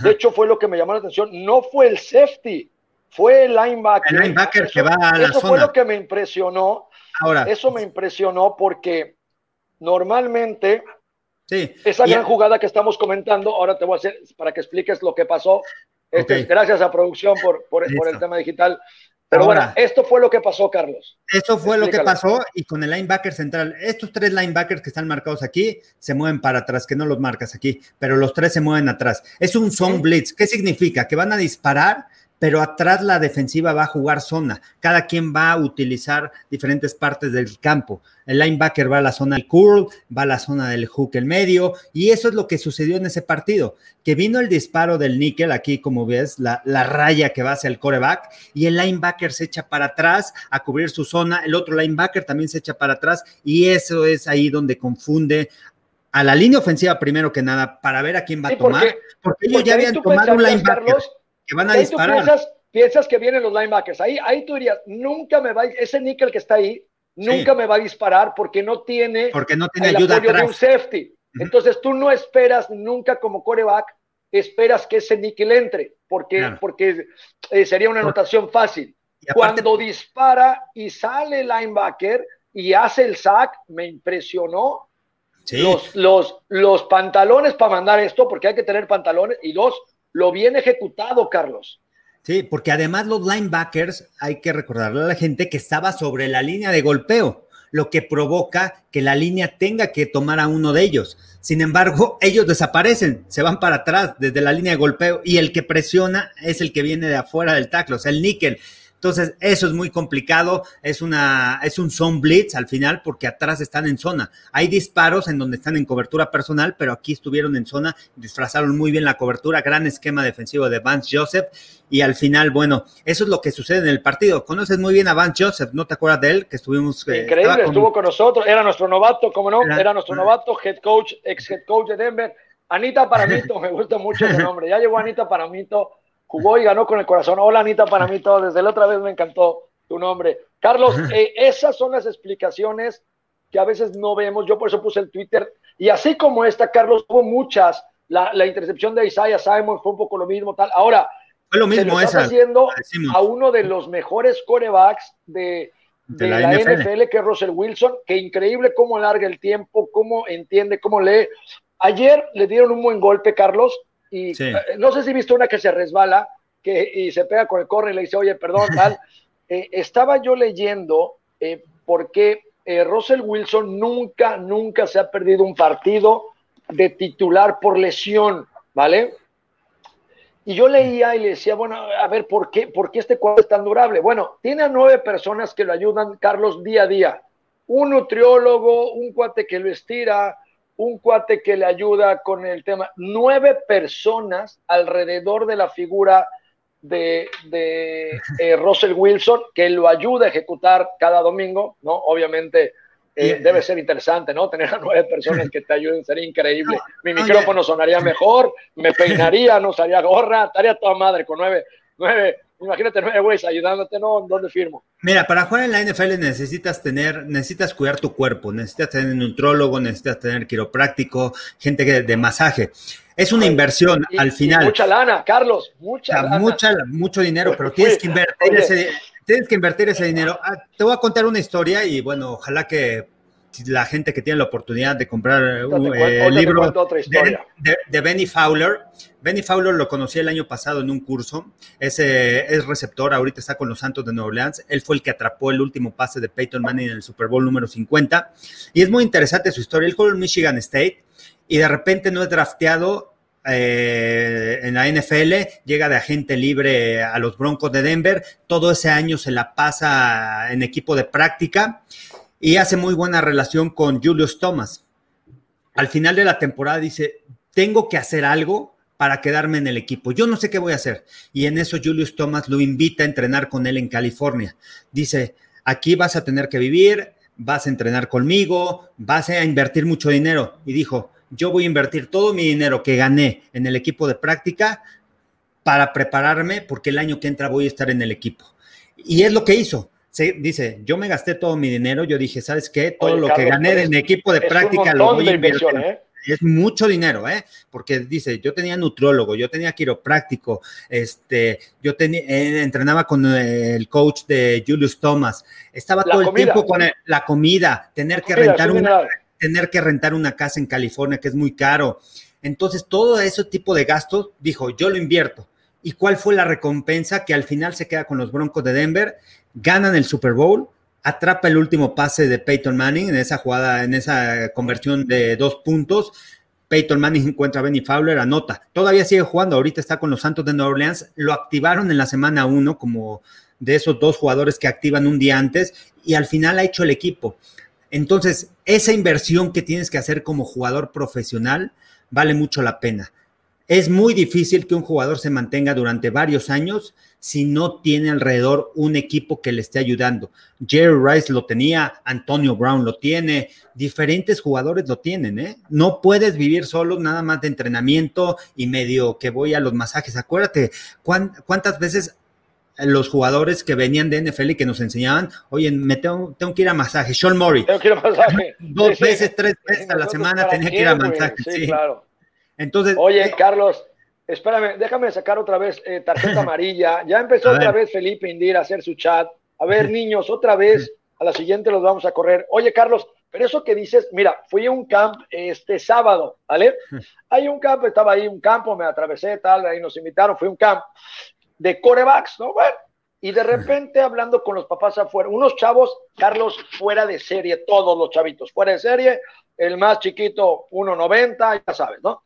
de hecho, fue lo que me llamó la atención. No fue el safety, fue el linebacker. El linebacker que va a la Eso fue lo que me impresionó. Ahora, eso me impresionó porque normalmente sí. esa gran jugada que estamos comentando, ahora te voy a hacer para que expliques lo que pasó. Este, gracias a producción por, por el tema digital. Pero bueno, esto fue lo que pasó, Carlos. Esto fue lo que pasó y con el linebacker central, estos tres linebackers que están marcados aquí se mueven para atrás, que no los marcas aquí, pero los tres se mueven atrás. Es un zone blitz. ¿Qué significa? Que van a disparar pero atrás la defensiva va a jugar zona. Cada quien va a utilizar diferentes partes del campo. El linebacker va a la zona del curl, va a la zona del hook el medio, y eso es lo que sucedió en ese partido, que vino el disparo del níquel, aquí como ves, la, la raya que va hacia el coreback, y el linebacker se echa para atrás a cubrir su zona, el otro linebacker también se echa para atrás, y eso es ahí donde confunde a la línea ofensiva primero que nada para ver a quién va a tomar, porque, ellos ya habían tomado un linebacker que van a disparar. piensas, que vienen los linebackers. Ahí, ahí tú dirías, nunca me va, ese níquel que está ahí, nunca me va a disparar porque no tiene, porque no tiene ayuda atrás. de un safety. Entonces tú no esperas nunca como coreback, esperas que ese níquel entre, porque, porque eh, sería una anotación fácil. Cuando dispara y sale el linebacker y hace el sack, me impresionó. Los, los, los pantalones para mandar esto, porque hay que tener pantalones, y dos, lo bien ejecutado, Carlos. Sí, porque además los linebackers, hay que recordarle a la gente que estaba sobre la línea de golpeo, lo que provoca que la línea tenga que tomar a uno de ellos. Sin embargo, <laughs> ellos desaparecen, se van para atrás desde la línea de golpeo y el que presiona es el que viene de afuera del tackle, o sea, el níquel. Entonces, eso es muy complicado, es, una, es un zone blitz al final porque atrás están en zona. Hay disparos en donde están en cobertura personal, pero aquí estuvieron en zona, disfrazaron muy bien la cobertura, gran esquema defensivo de Vance Joseph y al final, bueno, eso es lo que sucede en el partido. Conoces muy bien a Vance Joseph, ¿no te acuerdas de él? Que estuvimos... Eh, Increíble, estuvo con nosotros, era nuestro novato, como no, era, nuestro novato, head coach, ex head coach de Denver, Anita Paramito, <laughs> me gusta mucho ese nombre. Ya llegó Anita Paramito, jugó y ganó con el corazón. Hola Anita Paramito, desde la otra vez me encantó tu nombre. Carlos, eh, esas son las explicaciones que a veces no vemos. Yo por eso puse el Twitter. Y así como esta, Carlos, hubo muchas. La, intercepción de Isaiah Simon fue un poco lo mismo, tal. Ahora, fue lo mismo se haciendo a uno de los mejores corebacks de, la, NFL. que es Russell Wilson, que increíble cómo larga el tiempo, cómo entiende, cómo lee. Ayer le dieron un buen golpe, Carlos, y eh, no sé si viste una que se resbala que, y se pega con el corre y le dice, oye, perdón, tal. <laughs> Eh, estaba yo leyendo eh, por qué Russell Wilson nunca, nunca se ha perdido un partido de titular por lesión, ¿vale? Y yo leía y le decía, bueno, a ver, ¿por qué, por qué este cuadro es tan durable? Bueno, tiene a nueve personas que lo ayudan, Carlos, día a día. Un nutriólogo, un cuate que lo estira, un cuate que le ayuda con el tema. Nueve personas alrededor de la figura de, <laughs> eh, Russell Wilson que lo ayuda a ejecutar cada domingo, ¿no? Obviamente eh, debe ser interesante, ¿no? Tener a nueve personas que te ayuden sería increíble. <laughs> Mi micrófono sonaría mejor, me peinaría, no usaría gorra, estaría toda madre con nueve, nueve Imagínate nueve güeyes ayudándote, ¿no? ¿Dónde firmo? Mira, para jugar en la NFL necesitas tener, necesitas cuidar tu cuerpo, necesitas tener nutrólogo, necesitas tener quiropráctico, gente de masaje. Es una inversión al final. mucha lana, Carlos, mucha lana. Mucha, mucho dinero, pero tienes que invertir ese, tienes que invertir ese dinero. Ah, te voy a contar una historia y bueno, ojalá que la gente que tiene la oportunidad de comprar un eh, libro de, Benny Fowler. Benny Fowler lo conocí el año pasado en un curso. Es, es receptor, ahorita está con los Santos de Nueva Orleans. Él fue el que atrapó el último pase de Peyton Manning en el Super Bowl número 50. Y es muy interesante su historia. Él jugó en Michigan State y de repente no es drafteado eh, en la NFL, llega de agente libre a los Broncos de Denver, todo ese año se la pasa en equipo de práctica y hace muy buena relación con Julius Thomas. Al final de la temporada dice, tengo que hacer algo para quedarme en el equipo. Yo no sé qué voy a hacer. Y en eso Julius Thomas lo invita a entrenar con él en California. Dice, aquí vas a tener que vivir, vas a entrenar conmigo, vas a invertir mucho dinero. Y dijo, yo voy a invertir todo mi dinero que gané en el equipo de práctica para prepararme porque el año que entra voy a estar en el equipo. Y es lo que hizo dice, yo me gasté todo mi dinero, yo dije, ¿sabes qué? Todo lo que gané en equipo de práctica lo voy a invertir. ¿eh? Es mucho dinero, ¿eh? Porque dice, yo tenía nutriólogo, yo tenía quiropráctico, este, yo tenía, eh, entrenaba con el coach de Julius Thomas, estaba todo el tiempo con la comida, tener que rentar una, tener que rentar una casa en California que es muy caro. Entonces, todo ese tipo de gastos, dijo, yo lo invierto. ¿Y cuál fue la recompensa? Que al final se queda con los Broncos de Denver ganan el Super Bowl, atrapa el último pase de Peyton Manning en esa jugada, en esa conversión de dos puntos. Peyton Manning encuentra a Benny Fowler, anota. Todavía sigue jugando, ahorita está con los Santos de Nueva Orleans. Lo activaron en la semana uno como de esos dos jugadores que activan un día antes y al final ha hecho el equipo. Entonces, esa inversión que tienes que hacer como jugador profesional vale mucho la pena. Es muy difícil que un jugador se mantenga durante varios años si no tiene alrededor un equipo que le esté ayudando. Jerry Rice lo tenía, Antonio Brown lo tiene, diferentes jugadores lo tienen, ¿eh? No puedes vivir solo nada más de entrenamiento y medio que voy a los masajes. Acuérdate, ¿cuántas veces los jugadores que venían de NFL y que nos enseñaban, oye, me tengo, que ir a masaje. Sean Murray. Tengo que ir a masaje. Dos veces, tres veces a la semana tenía que ir a masaje. Sí, claro. Entonces, Oye, eh, Carlos, espérame, déjame sacar otra vez eh, tarjeta <laughs> amarilla. Ya empezó otra vez Felipe Indir a hacer su chat. A ver, niños, otra vez, a la siguiente los vamos a correr. Oye, Carlos, pero eso que dices, mira, fui a un camp este sábado, ¿vale? Hay un camp, estaba ahí un campo, me atravesé, tal, ahí nos invitaron, fui a un camp de corebacks, ¿no? Bueno, y de repente hablando con los papás afuera, unos chavos, Carlos, fuera de serie, todos los chavitos, fuera de serie, el más chiquito, 1.90, ya sabes, ¿no?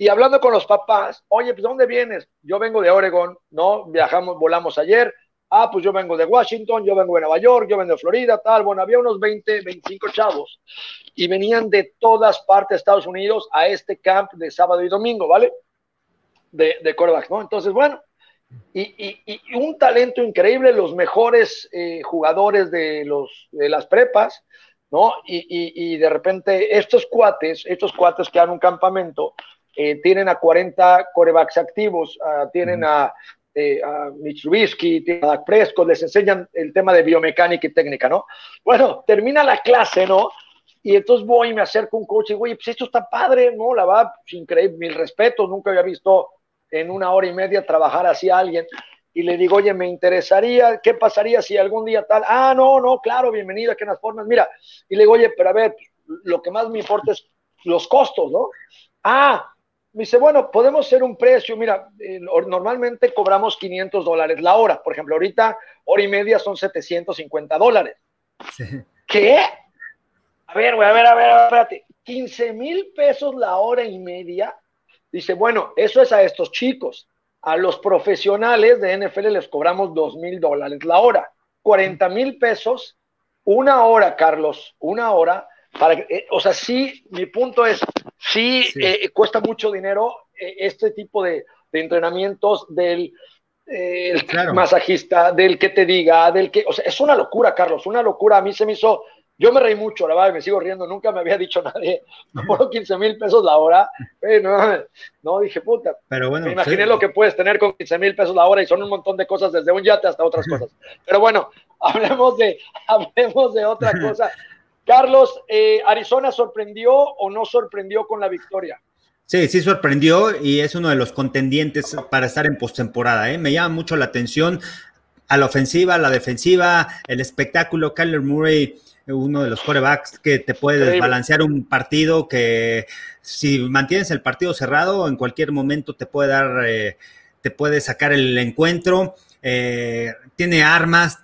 Y hablando con los papás, oye, pues ¿dónde vienes? Yo vengo de Oregon, ¿no? Viajamos, volamos ayer. Ah, pues yo vengo de Washington, yo vengo de Nueva York, yo vengo de Florida, tal. Bueno, había unos 20, 25 chavos y venían de todas partes de Estados Unidos a este camp de sábado y domingo, ¿vale? De, de ¿no? Entonces, bueno, y, y, un talento increíble, los mejores eh, jugadores de, los, de las prepas, ¿no? Y, y, de repente estos cuates, estos cuates que dan un campamento, eh, tienen a 40 corebacks activos, ah, tienen a, eh, a Mitsubishi, a Dak Prescott, les enseñan el tema de biomecánica y técnica, ¿no? Bueno, termina la clase, ¿no? Y entonces voy y me acerco a un coach y, güey, pues esto está padre, ¿no? La va, increíble, mil respetos, nunca había visto en una hora y media trabajar así a alguien. Y le digo, oye, me interesaría, ¿qué pasaría si algún día tal? Ah, no, no, claro, bienvenido, que en las formas, mira. Y le digo, oye, pero a ver, lo que más me importa es los costos, ¿no? Ah, me dice, bueno, podemos hacer un precio, mira, eh, normalmente cobramos 500 dólares la hora, por ejemplo, ahorita hora y media son 750 dólares. ¿Qué? A ver, güey, a ver, a ver, espérate, 15 mil pesos la hora y media. Dice, bueno, eso es a estos chicos. A los profesionales de NFL les cobramos 2 mil dólares la hora. 40 mil pesos, una hora, Carlos, una hora. Para, eh, o sea, sí, mi punto es, sí, eh, cuesta mucho dinero eh, este tipo de, entrenamientos del masajista, del que te diga, del que, o sea, es una locura, Carlos, una locura. A mí se me hizo yo me reí mucho, la verdad, me sigo riendo, nunca me había dicho <laughs> nadie, por 15 <laughs> mil pesos la hora. no, dije, puta, Pero bueno, me imaginé lo que puedes tener con 15 mil pesos la hora y son un montón de cosas, desde un yate hasta otras <laughs> cosas. Pero bueno, hablemos de, hablemos de otra cosa. Carlos, eh, ¿Arizona sorprendió o no sorprendió con la victoria? Sí, sí sorprendió y es uno de los contendientes para estar en postemporada. ¿eh? Me llama mucho la atención a la ofensiva, a la defensiva, el espectáculo. Kyler Murray uno de los corebacks que te puede desbalancear un partido que si mantienes el partido cerrado en cualquier momento te puede dar, eh, te puede sacar el encuentro, eh, tiene armas,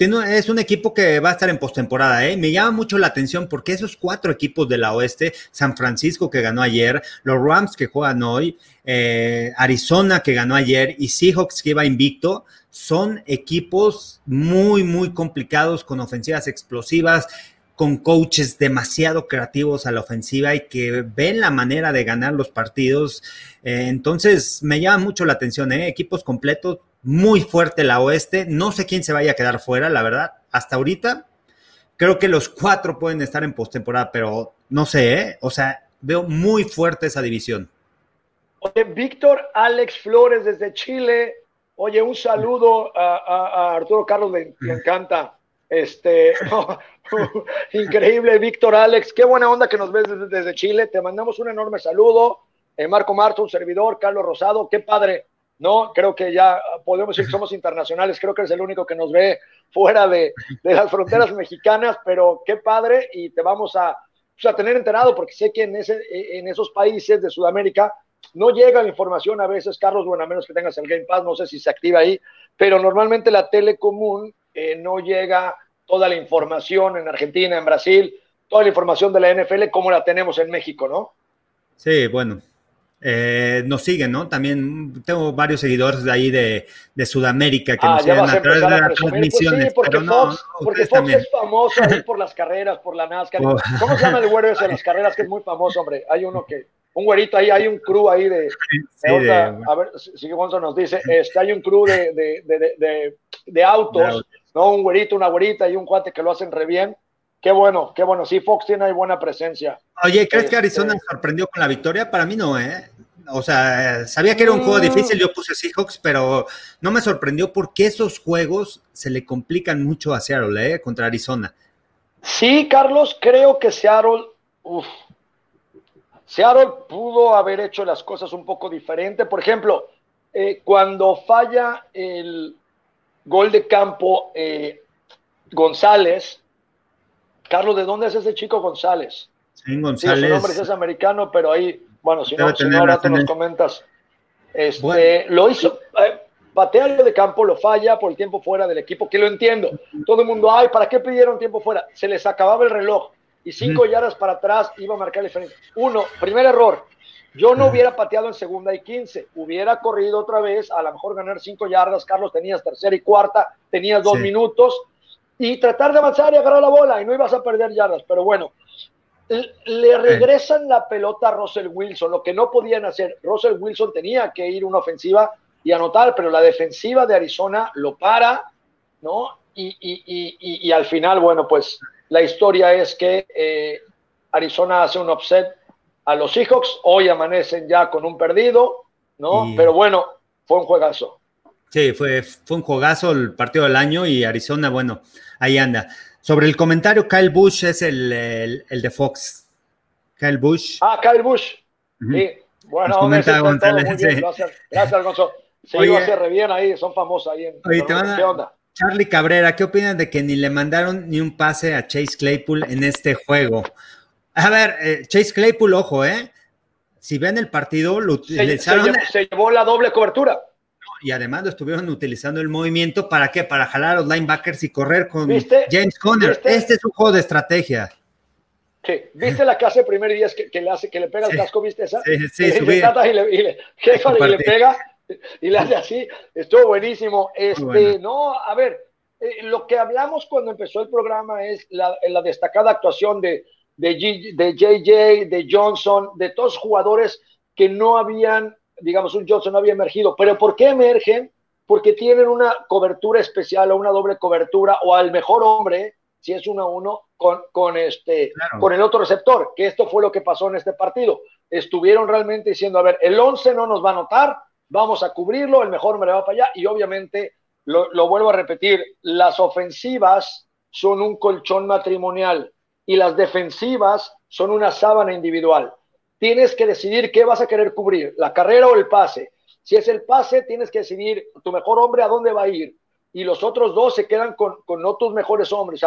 es un equipo que va a estar en postemporada, ¿eh? Me llama mucho la atención porque esos cuatro equipos de la oeste, San Francisco que ganó ayer, los Rams que juegan hoy, eh, Arizona que ganó ayer y Seahawks que iba invicto, son equipos muy, muy complicados con ofensivas explosivas, con coaches demasiado creativos a la ofensiva y que ven la manera de ganar los partidos. Eh, entonces, me llama mucho la atención, ¿eh? equipos completos, muy fuerte la oeste. No sé quién se vaya a quedar fuera, la verdad. Hasta ahorita, creo que los cuatro pueden estar en postemporada, pero no sé, ¿eh? O sea, veo muy fuerte esa división. Oye, Víctor Alex Flores desde Chile. Oye, un saludo a, Arturo Carlos, le, encanta. Este, <laughs> increíble, Víctor Alex. Qué buena onda que nos ves desde, Chile. Te mandamos un enorme saludo. Eh, Marco Marto, un servidor, Carlos Rosado. Qué padre ¿no? Creo que ya podemos decir que somos internacionales, creo que es el único que nos ve fuera de, las fronteras mexicanas, pero qué padre y te vamos a, pues, a tener enterado porque sé que en, ese, en esos países de Sudamérica no llega la información a veces, Carlos, bueno, a menos que tengas el Game Pass, no sé si se activa ahí, pero normalmente la tele común eh, no llega toda la información en Argentina, en Brasil, toda la información de la NFL como la tenemos en México, ¿no? Sí, bueno, eh, nos siguen, ¿no? También tengo varios seguidores de ahí de, de Sudamérica que ah, nos siguen a, través de las pues transmisiones. porque Fox, porque Fox es famoso ahí por las carreras, por la NASCAR. <laughs> Oh. ¿Cómo se llama el güero ese de las carreras que es muy famoso, hombre? Hay uno que, un güerito ahí, hay un crew ahí de, a ver si Gonzo nos dice, este, hay un crew de, de, de autos, ¿no? Un güerito, una güerita y un cuate que lo hacen re bien. Qué bueno, qué bueno. Sí, Fox tiene ahí buena presencia. Oye, ¿crees que Arizona este, sorprendió con la victoria? Para mí no, ¿eh? O sea, sabía que era un juego mm. difícil, yo puse Seahawks, pero no me sorprendió porque esos juegos se le complican mucho a Seattle, ¿eh? Contra Arizona. Sí, Carlos, creo que Seattle, uf, Seattle pudo haber hecho las cosas un poco diferente. Por ejemplo, eh, cuando falla el gol de campo eh, González, Carlos, ¿de dónde es ese chico González? Sí, González. Sí, su nombre es americano, pero ahí, bueno, si no, si no ahora te nos comentas. Este, Lo hizo, eh, patea de campo, lo falla por el tiempo fuera del equipo, que lo entiendo. Todo el mundo, ay, ¿para qué pidieron tiempo fuera? Se les acababa el reloj y cinco yardas para atrás iba a marcar diferencia. Uno, primer error. Yo no hubiera pateado en segunda y quince, hubiera corrido otra vez, a lo mejor ganar cinco yardas, Carlos, tenías tercera y cuarta, tenías dos minutos, y tratar de avanzar y agarrar la bola y no ibas a perder yardas. Pero bueno, le regresan la pelota a Russell Wilson, lo que no podían hacer. Russell Wilson tenía que ir una ofensiva y anotar, pero la defensiva de Arizona lo para, ¿no? Y, y, y, al final, bueno, pues la historia es que eh, Arizona hace un upset a los Seahawks. Hoy amanecen ya con un perdido, ¿no? Pero bueno, fue un juegazo. Sí, fue, fue un juegazo el partido del año y Arizona, bueno, ahí anda. Sobre el comentario, Kyle Bush es el, el, de Fox. Kyle Bush. Ah, Kyle Bush. Sí. Bueno, comenta González. Gracias, gracias, Alfonso. Se iba a hacer re bien ahí, son famosos ahí en. Oye, ¿qué onda? Charlie Cabrera, ¿qué opinan de que ni le mandaron ni un pase a Chase Claypool en este juego? A ver, eh, Chase Claypool, ojo, ¿eh? Si ven el partido, lo utilizaron. Se, llevó, la doble cobertura. Y además lo estuvieron utilizando el movimiento, ¿para qué? Para jalar a los linebackers y correr con James Conner. Este es un juego de estrategia. Sí, ¿viste la clase el primer día que, le hace, que le pega el casco, viste esa? Sí, sí, <laughs> y, le, y, le, <laughs> y, le, y le pega y le hace así, estuvo buenísimo. Este, no, a ver, eh, lo que hablamos cuando empezó el programa es la, la destacada actuación de, de, de JJ, de Johnson, de todos jugadores que no habían, digamos, un Johnson no había emergido. Pero ¿por qué emergen? Porque tienen una cobertura especial o una doble cobertura o al mejor hombre, si es uno a uno, con, con, este, con el otro receptor, que esto fue lo que pasó en este partido. Estuvieron realmente diciendo, a ver, el 11 no nos va a notar, vamos a cubrirlo, el mejor me va para allá y obviamente, lo, vuelvo a repetir, las ofensivas son un colchón matrimonial y las defensivas son una sábana individual. Tienes que decidir qué vas a querer cubrir, la carrera o el pase. Si es el pase, tienes que decidir tu mejor hombre a dónde va a ir y los otros dos se quedan con, con otros mejores hombres.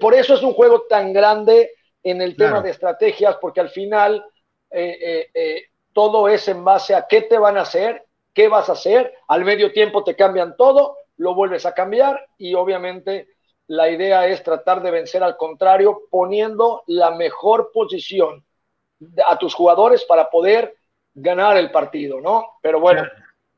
por eso es un juego tan grande en el tema de estrategias, porque al final eh, eh, eh, todo es en base a qué te van a hacer, qué vas a hacer, al medio tiempo te cambian todo, lo vuelves a cambiar y obviamente la idea es tratar de vencer al contrario poniendo la mejor posición a tus jugadores para poder ganar el partido, ¿no? Pero bueno.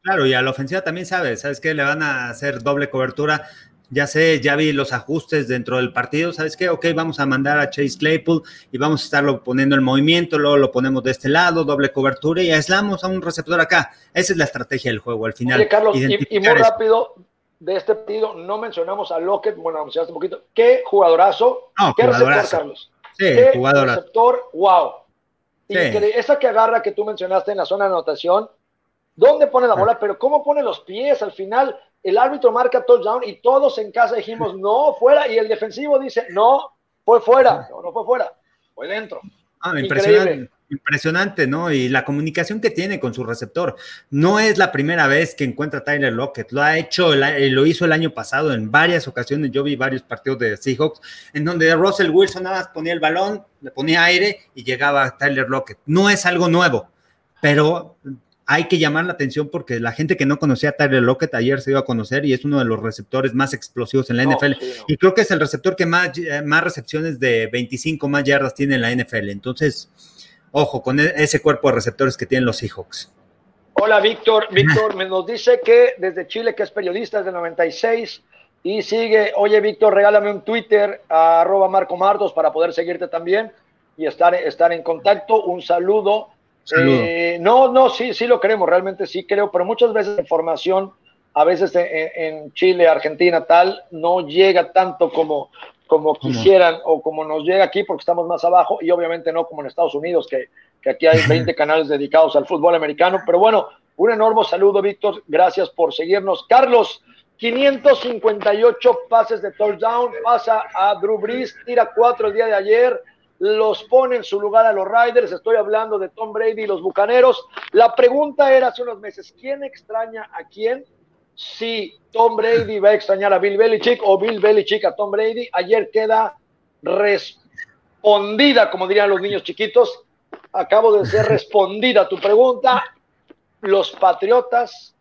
Claro, y a la ofensiva también sabes, ¿sabes qué? Le van a hacer doble cobertura ya sé, ya vi los ajustes dentro del partido, ¿sabes qué? Ok, vamos a mandar a Chase Claypool y vamos a estarlo poniendo el movimiento, luego lo ponemos de este lado, doble cobertura y aislamos a un receptor acá. Esa es la estrategia del juego al final. Carlos, y, muy rápido, de este partido no mencionamos a Lockett, bueno, mencionaste un poquito, qué jugadorazo, qué receptor, Carlos. Sí, qué receptor, wow. Y esa que agarra que tú mencionaste en la zona de anotación, ¿dónde pone la ah. bola? Pero cómo pone los pies al final el árbitro marca touchdown y todos en casa dijimos no, fuera, y el defensivo dice no, fue fuera, no, no fue fuera, fue dentro. Ah, impresionante, impresionante, ¿no? Y la comunicación que tiene con su receptor. No es la primera vez que encuentra Tyler Lockett, lo ha hecho, eh, lo hizo el año pasado en varias ocasiones. Yo vi varios partidos de Seahawks en donde Russell Wilson nada más ponía el balón, le ponía aire y llegaba Tyler Lockett. No es algo nuevo, pero hay que llamar la atención porque la gente que no conocía a Tyler Lockett ayer se iba a conocer y es uno de los receptores más explosivos en la NFL. Y creo que es el receptor que más, eh, más recepciones de 25 más yardas tiene en la NFL. Entonces, ojo con e, ese cuerpo de receptores que tienen los Seahawks. Hola, Víctor. <laughs> Víctor me nos dice que desde Chile, que es periodista desde 96 y sigue, oye, Víctor, regálame un Twitter a arroba Marco Martos para poder seguirte también y estar, estar en contacto. Un saludo eh, no, no, sí, sí lo creemos, realmente sí creo, pero muchas veces la información, a veces en, Chile, Argentina, tal, no llega tanto como, como quisieran o como nos llega aquí porque estamos más abajo y obviamente no como en Estados Unidos, que, que aquí hay 20 canales dedicados al fútbol americano. Pero bueno, un enorme saludo, Víctor, gracias por seguirnos. Carlos, 558 pases de touchdown, pasa a Drew Brees, tira cuatro el día de ayer, los pone en su lugar a los Riders. Estoy hablando de Tom Brady y los Bucaneros. La pregunta era hace unos meses, ¿quién extraña a quién? Si Tom Brady va a extrañar a Bill Belichick o Bill Belichick a Tom Brady. Ayer queda respondida, como dirían los niños chiquitos. Acabo de ser <laughs> respondida a tu pregunta. Los Patriotas,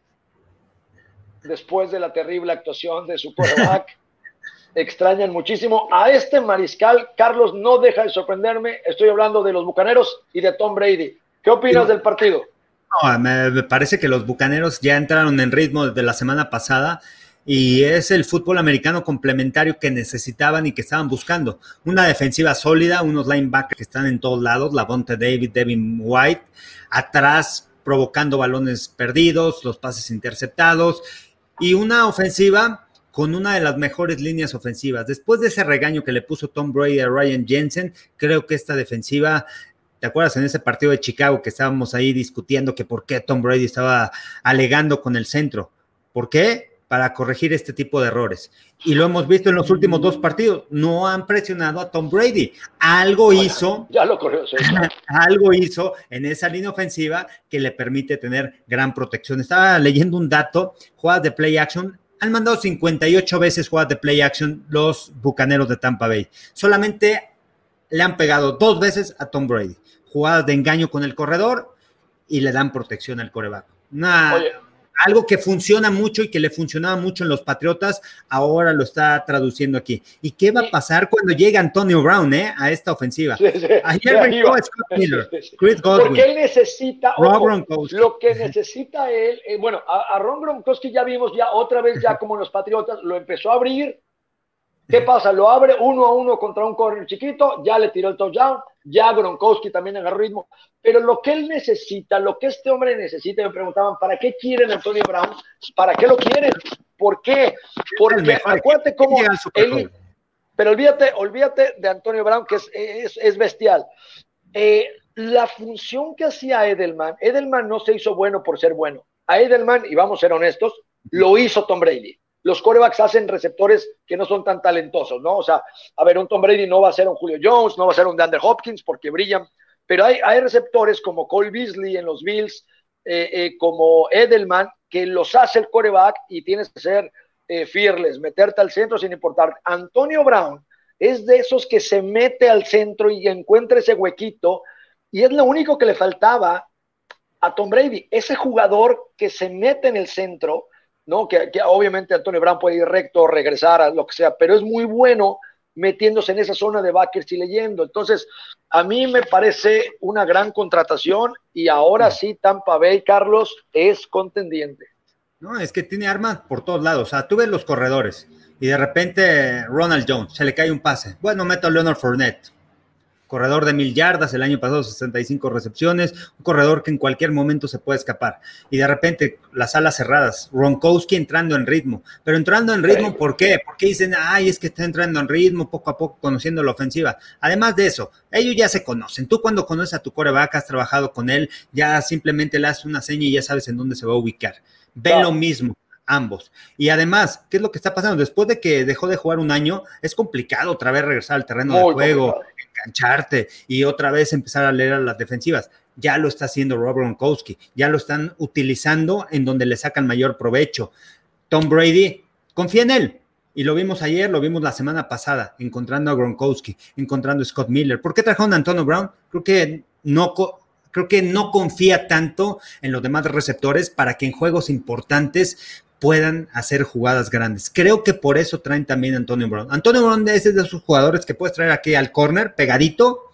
después de la terrible actuación de su quarterback, <laughs> extrañan muchísimo. A este mariscal, Carlos, no deja de sorprenderme. Estoy hablando de los Bucaneros y de Tom Brady. ¿Qué opinas del partido? Me, parece que los Bucaneros ya entraron en ritmo desde la semana pasada y es el fútbol americano complementario que necesitaban y que estaban buscando. Una defensiva sólida, unos linebackers que están en todos lados, la Bonte David, Devin White, atrás provocando balones perdidos, los pases interceptados y una ofensiva con una de las mejores líneas ofensivas. Después de ese regaño que le puso Tom Brady a Ryan Jensen, creo que esta defensiva ¿Te acuerdas en ese partido de Chicago que estábamos ahí discutiendo que por qué Tom Brady estaba alegando con el centro? ¿Por qué? Para corregir este tipo de errores. Y lo hemos visto en los últimos dos partidos. No han presionado a Tom Brady. Algo hizo. Ya lo corrió. <laughs> algo hizo en esa línea ofensiva que le permite tener gran protección. Estaba leyendo un dato: jugadas de play action. Han mandado 58 veces jugadas de play action los bucaneros de Tampa Bay. Solamente le han pegado dos veces a Tom Brady jugadas de engaño con el corredor y le dan protección al coreback. algo que funciona mucho y que le funcionaba mucho en los Patriotas, ahora lo está traduciendo aquí. ¿Y qué va a pasar cuando llegue Antonio Brown eh, a esta ofensiva? Ayer Scott Miller, Chris Godwin, Porque él necesita, lo que necesita él, eh, bueno, a, a, Ron Gronkowski ya vimos ya otra vez ya como en los Patriotas, lo empezó a abrir. ¿Qué pasa? Lo abre uno a uno contra un corner chiquito, ya le tiró el touchdown, ya Gronkowski también agarró ritmo, pero lo que él necesita, lo que este hombre necesita, me preguntaban, ¿para qué quieren Antonio Brown? ¿Para qué lo quieren? ¿Por qué? Porque acuérdate cómo él, pero olvídate, olvídate de Antonio Brown, que es, es, bestial. Eh, la función que hacía Edelman, Edelman no se hizo bueno por ser bueno. A Edelman, y vamos a ser honestos, lo hizo Tom Brady los corebacks hacen receptores que no son tan talentosos, ¿no? O sea, a ver, un Tom Brady no va a ser un Julio Jones, no va a ser un DeAndre Hopkins porque brillan, pero hay, receptores como Cole Beasley en los Bills, eh, eh, como Edelman, que los hace el coreback y tienes que ser eh, fearless, meterte al centro sin importar. Antonio Brown es de esos que se mete al centro y encuentra ese huequito y es lo único que le faltaba a Tom Brady, ese jugador que se mete en el centro ¿no? Que, obviamente Antonio Brown puede ir recto, regresar a lo que sea, pero es muy bueno metiéndose en esa zona de backers y leyendo. Entonces, a mí me parece una gran contratación y ahora sí Tampa Bay, Carlos, es contendiente. No, es que tiene armas por todos lados. O sea, tú ves los corredores y de repente Ronald Jones, se le cae un pase. Bueno, meto a Leonard Fournette corredor de mil yardas, el año pasado 65 recepciones, un corredor que en cualquier momento se puede escapar. Y de repente las alas cerradas, Ronkowski entrando en ritmo, pero entrando en ritmo, ¿por qué? Porque dicen, ay, es que está entrando en ritmo, poco a poco conociendo la ofensiva. Además de eso, ellos ya se conocen. Tú cuando conoces a tu coreback, has trabajado con él, ya simplemente le haces una seña y ya sabes en dónde se va a ubicar. Ve lo mismo ambos. Y además, ¿qué es lo que está pasando? Después de que dejó de jugar un año, es complicado otra vez regresar al terreno de juego, engancharte y otra vez empezar a leer a las defensivas. Ya lo está haciendo Rob Gronkowski, ya lo están utilizando en donde le sacan mayor provecho. Tom Brady, confía en él. Y lo vimos ayer, lo vimos la semana pasada, encontrando a Gronkowski, encontrando a Scott Miller. ¿Por qué trajeron a Antonio Brown? Creo que no, creo que no confía tanto en los demás receptores para que en juegos importantes puedan hacer jugadas grandes. Creo que por eso traen también a Antonio Brown. Antonio Brown es de esos jugadores que puedes traer aquí al corner pegadito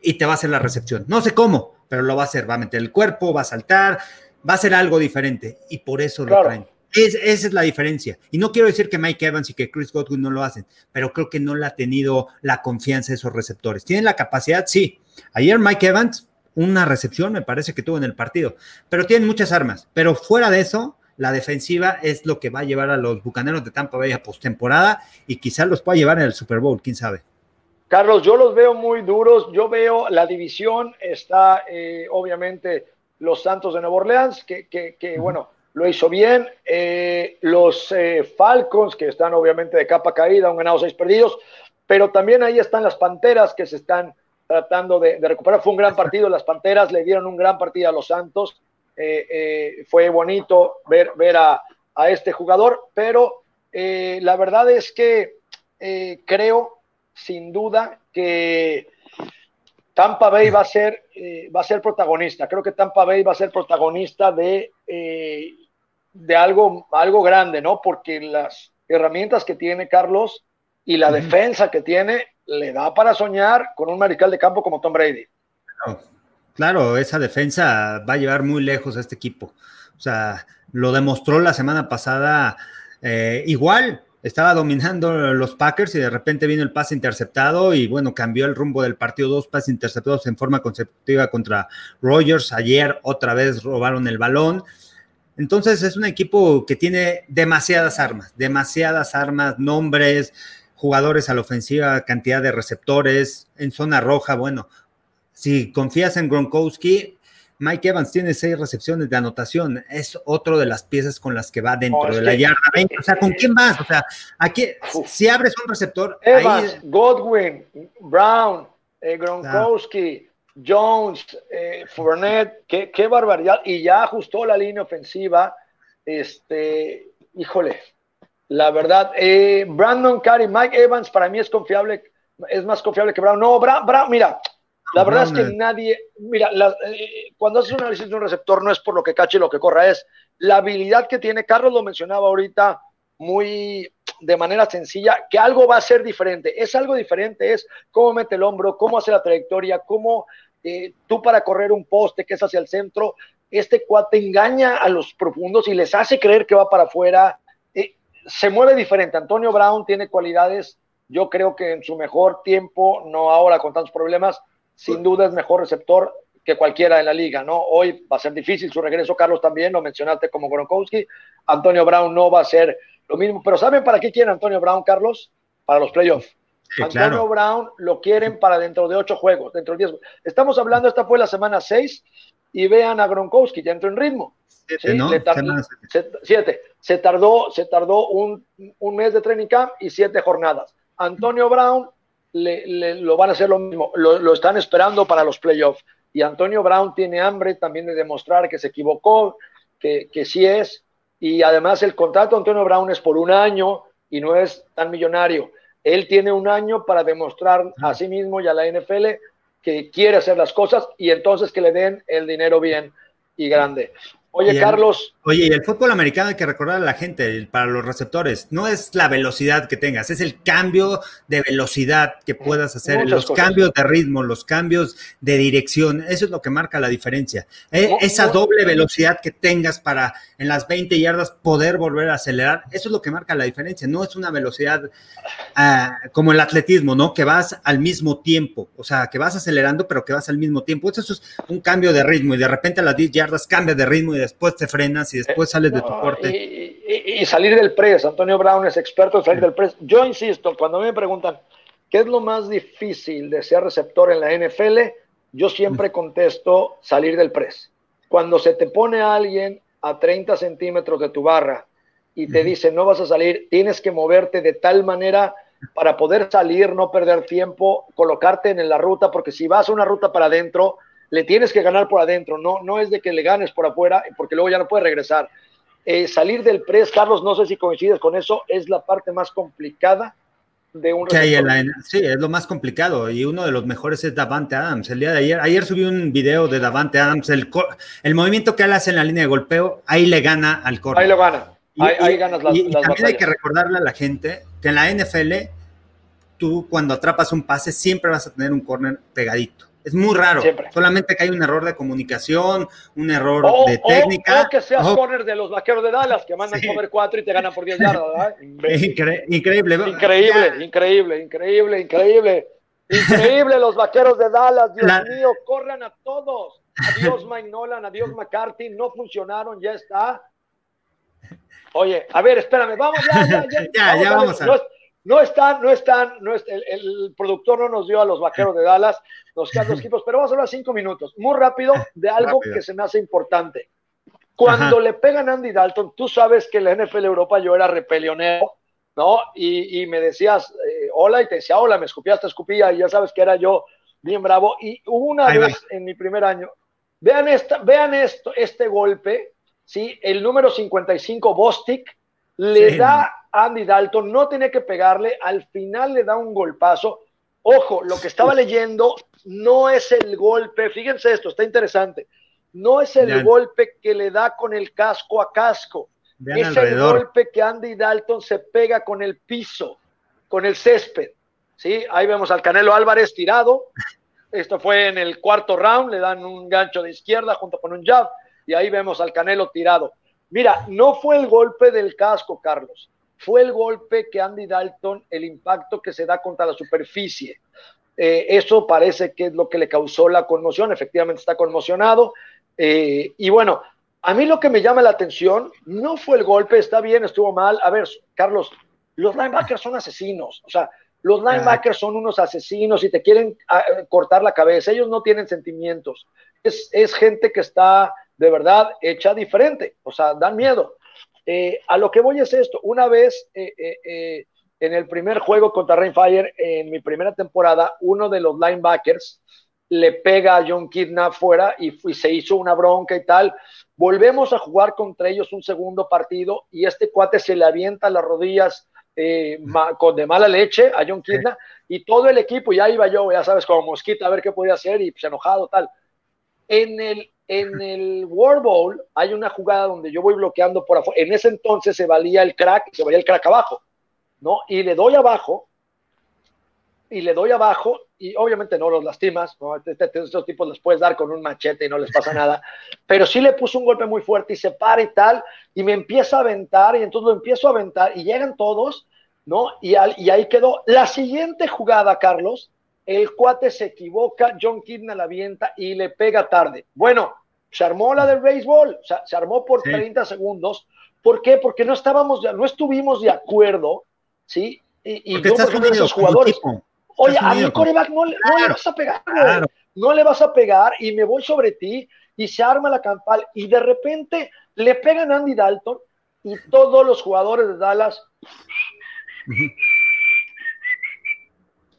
y te va a hacer la recepción. No sé cómo, pero lo va a hacer. Va a meter el cuerpo, va a saltar, va a hacer algo diferente y por eso lo traen. esa es la diferencia. Y no quiero decir que Mike Evans y que Chris Godwin no lo hacen, pero creo que no le ha tenido la confianza de esos receptores. ¿Tienen la capacidad? Sí. Ayer Mike Evans, una recepción me parece que tuvo en el partido, pero tienen muchas armas. Pero fuera de eso, la defensiva es lo que va a llevar a los Bucaneros de Tampa Bay a postemporada y quizás los pueda llevar en el Super Bowl, quién sabe. Carlos, yo los veo muy duros. Yo veo la división, está eh, obviamente los Santos de Nueva Orleans, que, que, bueno, lo hizo bien. Eh, los eh, Falcons, que están obviamente de capa caída, han ganado seis perdidos, pero también ahí están las Panteras que se están tratando de, de recuperar. Fue un gran partido, las Panteras le dieron un gran partido a los Santos. Eh, eh, fue bonito ver, ver a, este jugador, pero eh, la verdad es que creo sin duda que Tampa Bay va a ser, va a ser protagonista. Creo que Tampa Bay va a ser protagonista de, de algo, algo grande, ¿no? Porque las herramientas que tiene Carlos y la defensa que tiene le da para soñar con un mariscal de campo como Tom Brady. Claro, esa defensa va a llevar muy lejos a este equipo. O sea, lo demostró la semana pasada. Eh, igual, estaba dominando los Packers y de repente vino el pase interceptado y bueno, cambió el rumbo del partido, dos pases interceptados en forma consecutiva contra Rogers. Ayer otra vez robaron el balón. Entonces es un equipo que tiene demasiadas armas, demasiadas armas, nombres, jugadores a la ofensiva, cantidad de receptores en zona roja. Bueno, si confías en Gronkowski, Mike Evans tiene seis recepciones de anotación. Es otro de las piezas con las que va dentro de la yarda O sea, ¿con quién más? O sea, aquí, si abres un receptor. Evans, Godwin, Brown, eh, Gronkowski, Jones, eh, Fournette, qué, qué, barbaridad. Y ya ajustó la línea ofensiva. Este, híjole, la verdad, eh, Brandon Carey, Mike Evans para mí es confiable, es más confiable que Brown. No, Brown, Brown mira, la verdad es que nadie, mira, eh, cuando haces un análisis de un receptor no es por lo que cache y lo que corra, es la habilidad que tiene. Carlos lo mencionaba ahorita muy de manera sencilla, que algo va a ser diferente. Es algo diferente, es cómo mete el hombro, cómo hace la trayectoria, cómo eh, tú para correr un poste que es hacia el centro, este cuate engaña a los profundos y les hace creer que va para afuera. Eh, se mueve diferente. Antonio Brown tiene cualidades, yo creo que en su mejor tiempo, no ahora con tantos problemas, sin duda es mejor receptor que cualquiera en la liga, ¿no? Hoy va a ser difícil su regreso, Carlos también, lo mencionaste como Gronkowski, Antonio Brown no va a ser lo mismo, pero ¿saben para qué quiere Antonio Brown, Carlos? Para los playoffs. Antonio Brown lo quieren para dentro de ocho juegos, dentro de diez. Estamos hablando, esta fue la semana seis, y vean a Gronkowski, ya entró en ritmo. Siete, Se, tardó, se tardó un, un mes de training camp y siete jornadas. Antonio Brown lo van a hacer lo mismo, lo, están esperando para los playoffs. Y Antonio Brown tiene hambre también de demostrar que se equivocó, que, que sí es. Y además el contrato de Antonio Brown es por un año y no es tan millonario. Él tiene un año para demostrar a sí mismo y a la NFL que quiere hacer las cosas y entonces que le den el dinero bien y grande. Oye, Carlos. Oye, y el fútbol americano hay que recordar a la gente, para los receptores, no es la velocidad que tengas, es el cambio de velocidad que puedas hacer, los cambios de ritmo, los cambios de dirección, eso es lo que marca la diferencia. E, esa doble velocidad que tengas para en las 20 yardas poder volver a acelerar, eso es lo que marca la diferencia, no es una velocidad ah, como el atletismo, ¿no? Que vas al mismo tiempo, o sea, que vas acelerando, pero que vas al mismo tiempo. Eso es un cambio de ritmo y de repente a las 10 yardas cambia de ritmo y después te frenas y después sales de tu corte. Y, salir del press, Antonio Brown es experto en salir del press. Yo insisto, cuando me preguntan, ¿qué es lo más difícil de ser receptor en la NFL? Yo siempre contesto salir del press. Cuando se te pone alguien a 30 centímetros de tu barra y te dice no vas a salir, tienes que moverte de tal manera para poder salir, no perder tiempo, colocarte en la ruta, porque si vas a una ruta para adentro, le tienes que ganar por adentro, no, no es de que le ganes por afuera, porque luego ya no puede regresar. Eh, salir del press, Carlos, no sé si coincides con eso, es la parte más complicada de un Sí, es lo más complicado y uno de los mejores es Davante Adams. El día de ayer, ayer subí un video de Davante Adams, el, el movimiento que él hace en la línea de golpeo, ahí le gana al corner. Ahí lo gana, ahí, ganas las, y, también hay que recordarle a la gente que en la NFL, tú cuando atrapas un pase siempre vas a tener un corner pegadito. Es muy raro. Solamente que hay un error de comunicación, un error de técnica. O, que seas corner de los vaqueros de Dallas, que mandan a cover 4 y te ganan por 10 yardas. <laughs> increíble. Increíble, increíble, increíble, increíble. Increíble los vaqueros de Dallas, Dios mío, corran a todos. Adiós <laughs> Mike Nolan, adiós McCarthy, no funcionaron, ya está. Oye, a ver, espérame, vamos ya, ya, ya. <laughs> ya, ya vamos a... No están, no están, no es, el, productor no nos dio a los vaqueros de Dallas, los dos <laughs> equipos, pero vamos a hablar cinco minutos, muy rápido, de algo que se me hace importante. Cuando le pegan a Andy Dalton, tú sabes que en la NFL Europa yo era repelionero, ¿no? Y, me decías, eh, hola, y te decía, hola, me escupías, te escupía, y ya sabes que era yo bien bravo. Y una vez en mi primer año, vean, esta, vean esto, este golpe, ¿sí? El número 55, Bostic, le da Andy Dalton, no tiene que pegarle, al final le da un golpazo. Ojo, lo que estaba leyendo no es el golpe, fíjense esto, está interesante, no es el golpe que le da con el casco a casco, es el golpe que Andy Dalton se pega con el piso, con el césped. ¿sí? Ahí vemos al Canelo Álvarez tirado, esto fue en el cuarto round, le dan un gancho de izquierda junto con un jab, y ahí vemos al Canelo tirado. Mira, no fue el golpe del casco, Carlos fue el golpe que Andy Dalton, el impacto que se da contra la superficie. Eh, eso parece que es lo que le causó la conmoción, efectivamente está conmocionado. Eh, y bueno, a mí lo que me llama la atención no fue el golpe, está bien, estuvo mal. A ver, Carlos, los linebackers son asesinos, o sea, Los linebackers son unos asesinos y te quieren ah, cortar la cabeza. Ellos no tienen sentimientos. Es, es gente que está de verdad hecha diferente. O sea, dan miedo. Eh, a lo que voy es esto. Una vez eh, eh, en el primer juego contra Rainfire, en mi primera temporada, uno de los linebackers le pega a John Kidna fuera y, se hizo una bronca y tal. Volvemos a jugar contra ellos un segundo partido y este cuate se le avienta las rodillas con de mala leche a John Kidna y todo el equipo, ya iba yo, ya sabes, como mosquita a ver qué podía hacer y pues enojado tal. En el, en el World Bowl hay una jugada donde yo voy bloqueando por afuera. En ese entonces se valía el crack, se valía el crack abajo, ¿no? Y le doy abajo, y le doy abajo, y obviamente no los lastimas, ¿no? Este, este, estos tipos les puedes dar con un machete y no les pasa nada, pero sí le puso un golpe muy fuerte y se para y tal, y me empieza a aventar, y entonces lo empiezo a aventar, y llegan todos, ¿no? Y ahí quedó. La siguiente jugada, Carlos, el cuate se equivoca, John Kidna la avienta y le pega tarde. Bueno, se armó la del béisbol, o sea, se armó por 30 segundos. ¿Por qué? Porque no estábamos, no estuvimos de acuerdo, ¿sí? Y, y yo, por esos jugadores. Oye, a mi coreback no, le vas a pegar, no le vas a pegar y me voy sobre ti y se arma la campal y de repente le pegan a Andy Dalton y todos los jugadores de Dallas.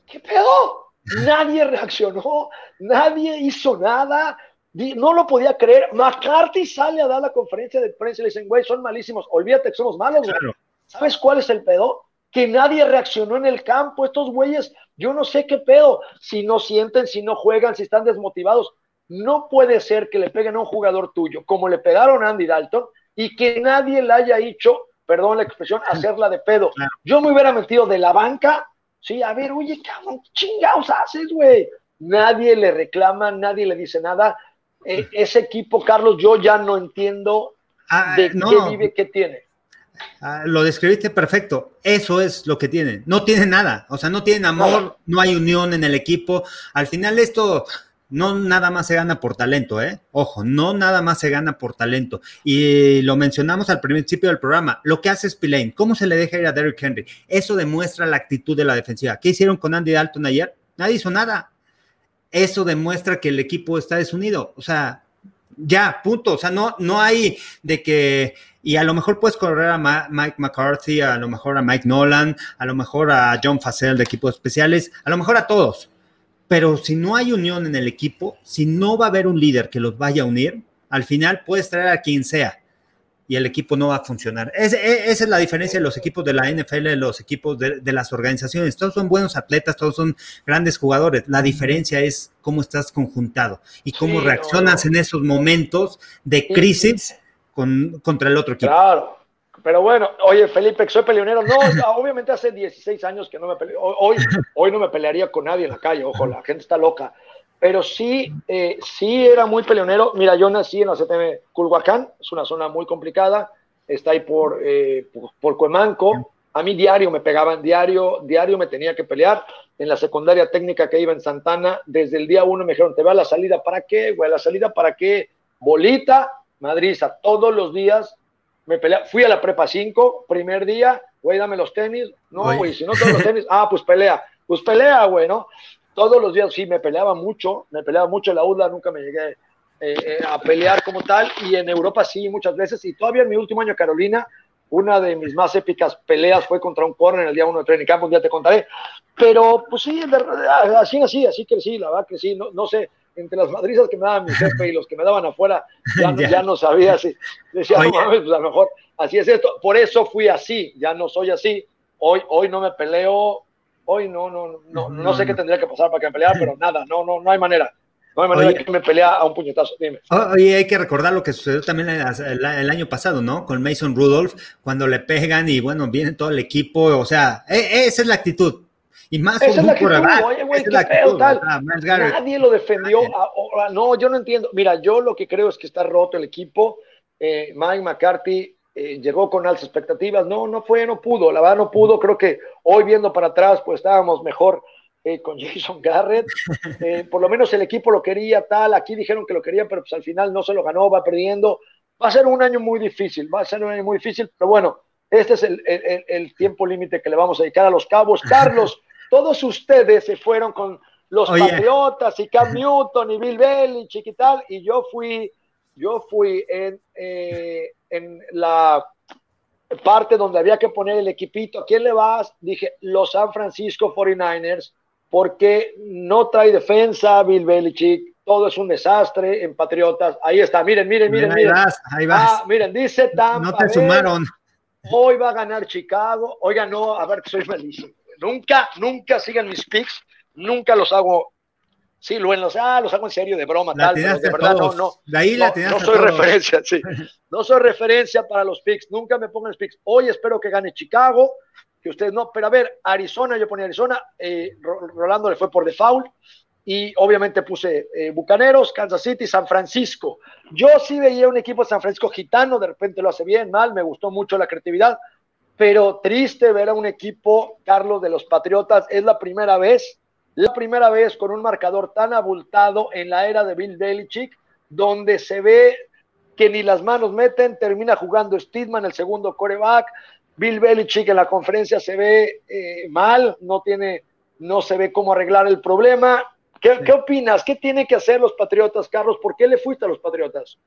¿Qué pedo? Nadie reaccionó, nadie hizo nada, no lo podía creer. McCarthy sale a dar la conferencia de prensa y le dicen, güey, son malísimos, olvídate que somos malos, ¿Sabes cuál es el pedo? Que nadie reaccionó en el campo. Estos güeyes, yo no sé qué pedo. Si no sienten, si no juegan, si están desmotivados. No puede ser que le peguen a un jugador tuyo, como le pegaron a Andy Dalton, y que nadie le haya hecho, perdón la expresión, hacerla de pedo. Yo me hubiera metido de la banca Sí, a ver, oye, cabrón, chingados haces, güey? Nadie le reclama, nadie le dice nada. E, ese equipo, Carlos, yo ya no entiendo ah, de qué vive, qué tiene. Ah, lo describiste perfecto. Eso es lo que tiene. No tiene nada. O sea, no tienen amor, no hay unión en el equipo. Al final esto no nada más se gana por talento, ¿eh? Ojo, no nada más se gana por talento. Y lo mencionamos al principio del programa, lo que hace Spillane, ¿cómo se le deja ir a Derrick Henry? Eso demuestra la actitud de la defensiva. ¿Qué hicieron con Andy Dalton ayer? Nadie hizo nada. Eso demuestra que el equipo está desunido. O sea, ya, punto. O sea, no, no hay de que, y a lo mejor puedes correr a Mike McCarthy, a lo mejor a Mike Nolan, a lo mejor a John Facel de equipos especiales, a lo mejor a todos pero si no hay unión en el equipo, si no va a haber un líder que los vaya a unir, al final puedes traer a quien sea y el equipo no va a funcionar. E, esa es la diferencia de los equipos de la NFL, de los equipos de, las organizaciones. Todos son buenos atletas, todos son grandes jugadores. La diferencia es cómo estás conjuntado y cómo reaccionas en esos momentos de crisis con, contra el otro equipo. Claro. Pero bueno, oye, Felipe, soy peleonero. No, obviamente hace 16 años que no me peleo. Hoy, hoy no me pelearía con nadie en la calle, ojo, la gente está loca. Pero sí, eh, sí era muy peleonero. Mira, yo nací en la CTM Culhuacán, es una zona muy complicada. Está ahí por, eh, por, Cuemanco. A mí diario me pegaban, diario, diario me tenía que pelear. En la secundaria técnica que iba en Santana, desde el día uno me dijeron, ¿te va la salida para qué, güey? ¿La salida para qué? Bolita, madriza, todos los días me pelea, fui a la prepa 5, primer día, güey, dame los tenis, no, güey, si no tengo los tenis, ah, pues pelea, pues pelea, güey, ¿no? Todos los días sí, me peleaba mucho, me peleaba mucho la UDLA, nunca me llegué eh, eh, a pelear como tal, y en Europa sí, muchas veces, y todavía en mi último año Carolina, una de mis más épicas peleas fue contra un corner en el día uno de training camp, un día te contaré, pero pues sí, así, así, así crecí, la verdad que sí, no, no sé, entre las madrizas que me daban mi jefe y los que me daban afuera, ya, <laughs> no, ya no sabía si decía, no mames, pues a lo mejor así es esto. Por eso fui así, ya no soy así. Hoy, hoy no me peleo, hoy no, no, no, no, sé qué tendría que pasar para que me peleara, pero nada, no, no, no hay manera. No hay manera de que me pelea a un puñetazo. Dime. Oye, hay que recordar lo que sucedió también el, año pasado, ¿no? Con Mason Rudolph, cuando le pegan y bueno, viene todo el equipo, o sea, e, esa es la actitud. Y más Esa es la actitud, oye, güey, qué pedo, tal. Nadie lo defendió. no, yo no entiendo. Mira, yo lo que creo es que está roto el equipo. Eh, Mike McCarthy eh, llegó con altas expectativas. No, no fue, no pudo. La verdad, no pudo. Creo que hoy viendo para atrás, pues estábamos mejor eh, con <laughs> Jason Garrett. por lo menos el equipo lo quería, tal. Aquí dijeron que lo querían, pero pues al final no se lo ganó, va perdiendo. Va a ser un año muy difícil, va a ser un año muy difícil, pero bueno, este es el, el, el tiempo límite que le vamos a dedicar a los cabos. Carlos, <laughs> todos ustedes se fueron con los Patriotas y Cam <laughs> Newton y Bill Belichick y tal, y yo fui, yo fui en, eh, en la parte donde había que poner el equipito. ¿A quién le vas? Dije, los San Francisco 49ers, porque no trae defensa Bill Belichick, todo es un desastre en Patriotas. Ahí está, miren, miren, miren, miren. Ahí vas, ahí vas. Ah, miren, dice Tampa. No te sumaron. Hoy va a ganar Chicago. Oiga, no, a ver que soy malísimo. Nunca, nunca sigan mis picks, nunca los hago Sí, lo los, ah, los hago en serio, de broma, tal, pero de verdad no, no. De ahí la no, no soy referencia, sí. No soy referencia para los picks, nunca me pongan los picks. Hoy espero que gane Chicago, que ustedes no, pero a ver, Arizona, yo ponía Arizona, eh, Rolando le fue por default, y obviamente puse eh, Bucaneros, Kansas City, San Francisco. Yo sí veía un equipo de San Francisco gitano, de repente lo hace bien, mal, me gustó mucho la creatividad, pero triste ver a un equipo, Carlos, de los Patriotas, es la primera vez la primera vez con un marcador tan abultado en la era de Bill Belichick, donde se ve que ni las manos meten, termina jugando Steedman el segundo coreback, Bill Belichick en la conferencia se ve eh, mal, no tiene, no se ve cómo arreglar el problema. ¿Qué, ¿Qué, opinas? ¿Qué tienen que hacer los Patriotas, Carlos? ¿Por qué le fuiste a los Patriotas?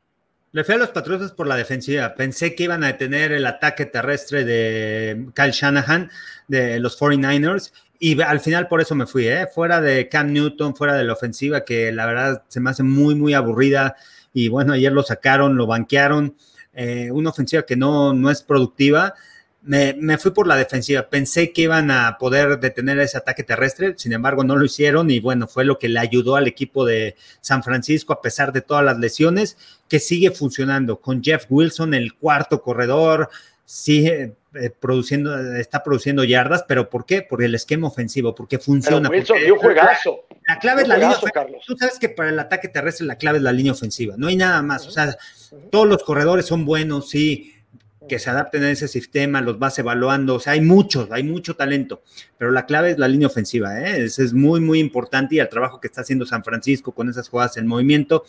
Le fui a los Patriotas por la defensiva. Pensé que iban a detener el ataque terrestre de Kyle Shanahan, de los 49ers, y al final por eso me fui, ¿eh? fuera de Cam Newton, fuera de la ofensiva, que la verdad se me hace muy, muy aburrida. Y bueno, ayer lo sacaron, lo banquearon. Eh, una ofensiva que no, no es productiva. Me, me, fui por la defensiva. Pensé que iban a poder detener ese ataque terrestre, sin embargo, no lo hicieron. Y bueno, fue lo que le ayudó al equipo de San Francisco, a pesar de todas las lesiones, que sigue funcionando con Jeff Wilson, el cuarto corredor. Sigue, eh, produciendo, está produciendo yardas, pero ¿por qué? Por el esquema ofensivo, porque funciona. un juegazo. La, clave es la línea Tú sabes que para el ataque terrestre la clave es la línea ofensiva, no hay nada más. O sea, todos los corredores son buenos, sí, que se adapten a ese sistema, los vas evaluando, o sea, hay muchos, hay mucho talento, pero la clave es la línea ofensiva, ¿eh? es, es muy, muy importante y el trabajo que está haciendo San Francisco con esas jugadas en movimiento.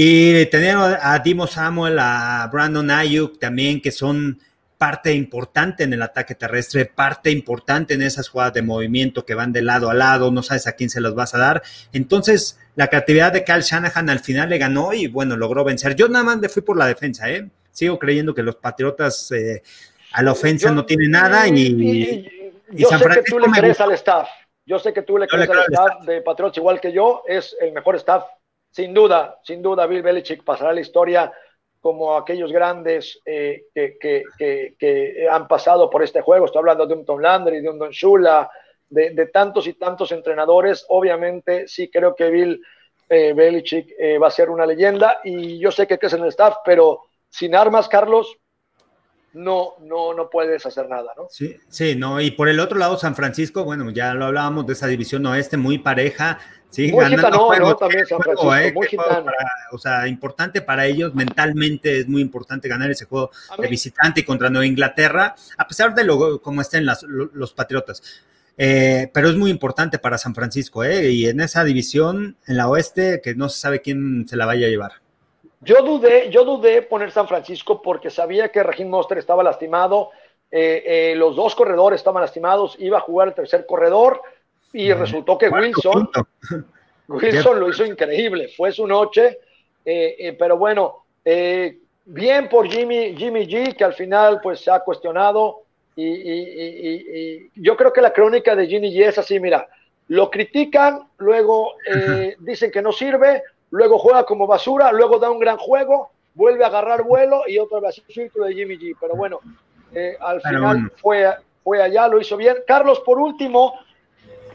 Y tener a Dimo Samuel, a Brandon Ayuk también, que son parte importante en el ataque terrestre, parte importante en esas jugadas de movimiento que van de lado a lado, no sabes a quién se los vas a dar. Entonces, la creatividad de Kyle Shanahan al final le ganó y bueno, logró vencer. Yo nada más le fui por la defensa, ¿eh? Sigo creyendo que los Patriotas eh, a la ofensa no tienen nada y, yo sé que tú le crees al staff. Yo sé que tú le crees al staff de Patriotas igual que yo, es el mejor staff, sin duda, sin duda, Bill Belichick pasará la historia como aquellos grandes eh, que, han pasado por este juego. Estoy hablando de un Tom Landry, de un Don Shula, de, tantos y tantos entrenadores. Obviamente, sí creo que Bill eh, Belichick eh, va a ser una leyenda y yo sé que es en el staff, pero sin armas, Carlos, no, no, no puedes hacer nada, ¿no? Sí, sí, no. Y por el otro lado, San Francisco, bueno, ya lo hablábamos de esa división oeste muy pareja Sí, muy gitano, ¿no? También San Francisco, eh, muy gitano. o sea, importante para ellos, mentalmente es muy importante ganar ese juego de visitante contra Nueva Inglaterra, a pesar de lo como estén los Patriotas. Eh, pero es muy importante para San Francisco, ¿eh? Y en esa división, en la oeste, que no se sabe quién se la vaya a llevar. Yo dudé, yo dudé poner San Francisco porque sabía que Regín Monster estaba lastimado, eh, los dos corredores estaban lastimados, iba a jugar el tercer corredor y resultó que Wilson, <laughs> Wilson lo hizo increíble, fue su noche, eh, eh, pero bueno, eh, bien por Jimmy, Jimmy G, que al final pues se ha cuestionado y, yo creo que la crónica de Jimmy G es así, mira, lo critican, luego <laughs> dicen que no sirve, luego juega como basura, luego da un gran juego, vuelve a agarrar vuelo y otra vez el círculo de Jimmy G, pero bueno, al final fue, fue allá, lo hizo bien. Carlos, por último,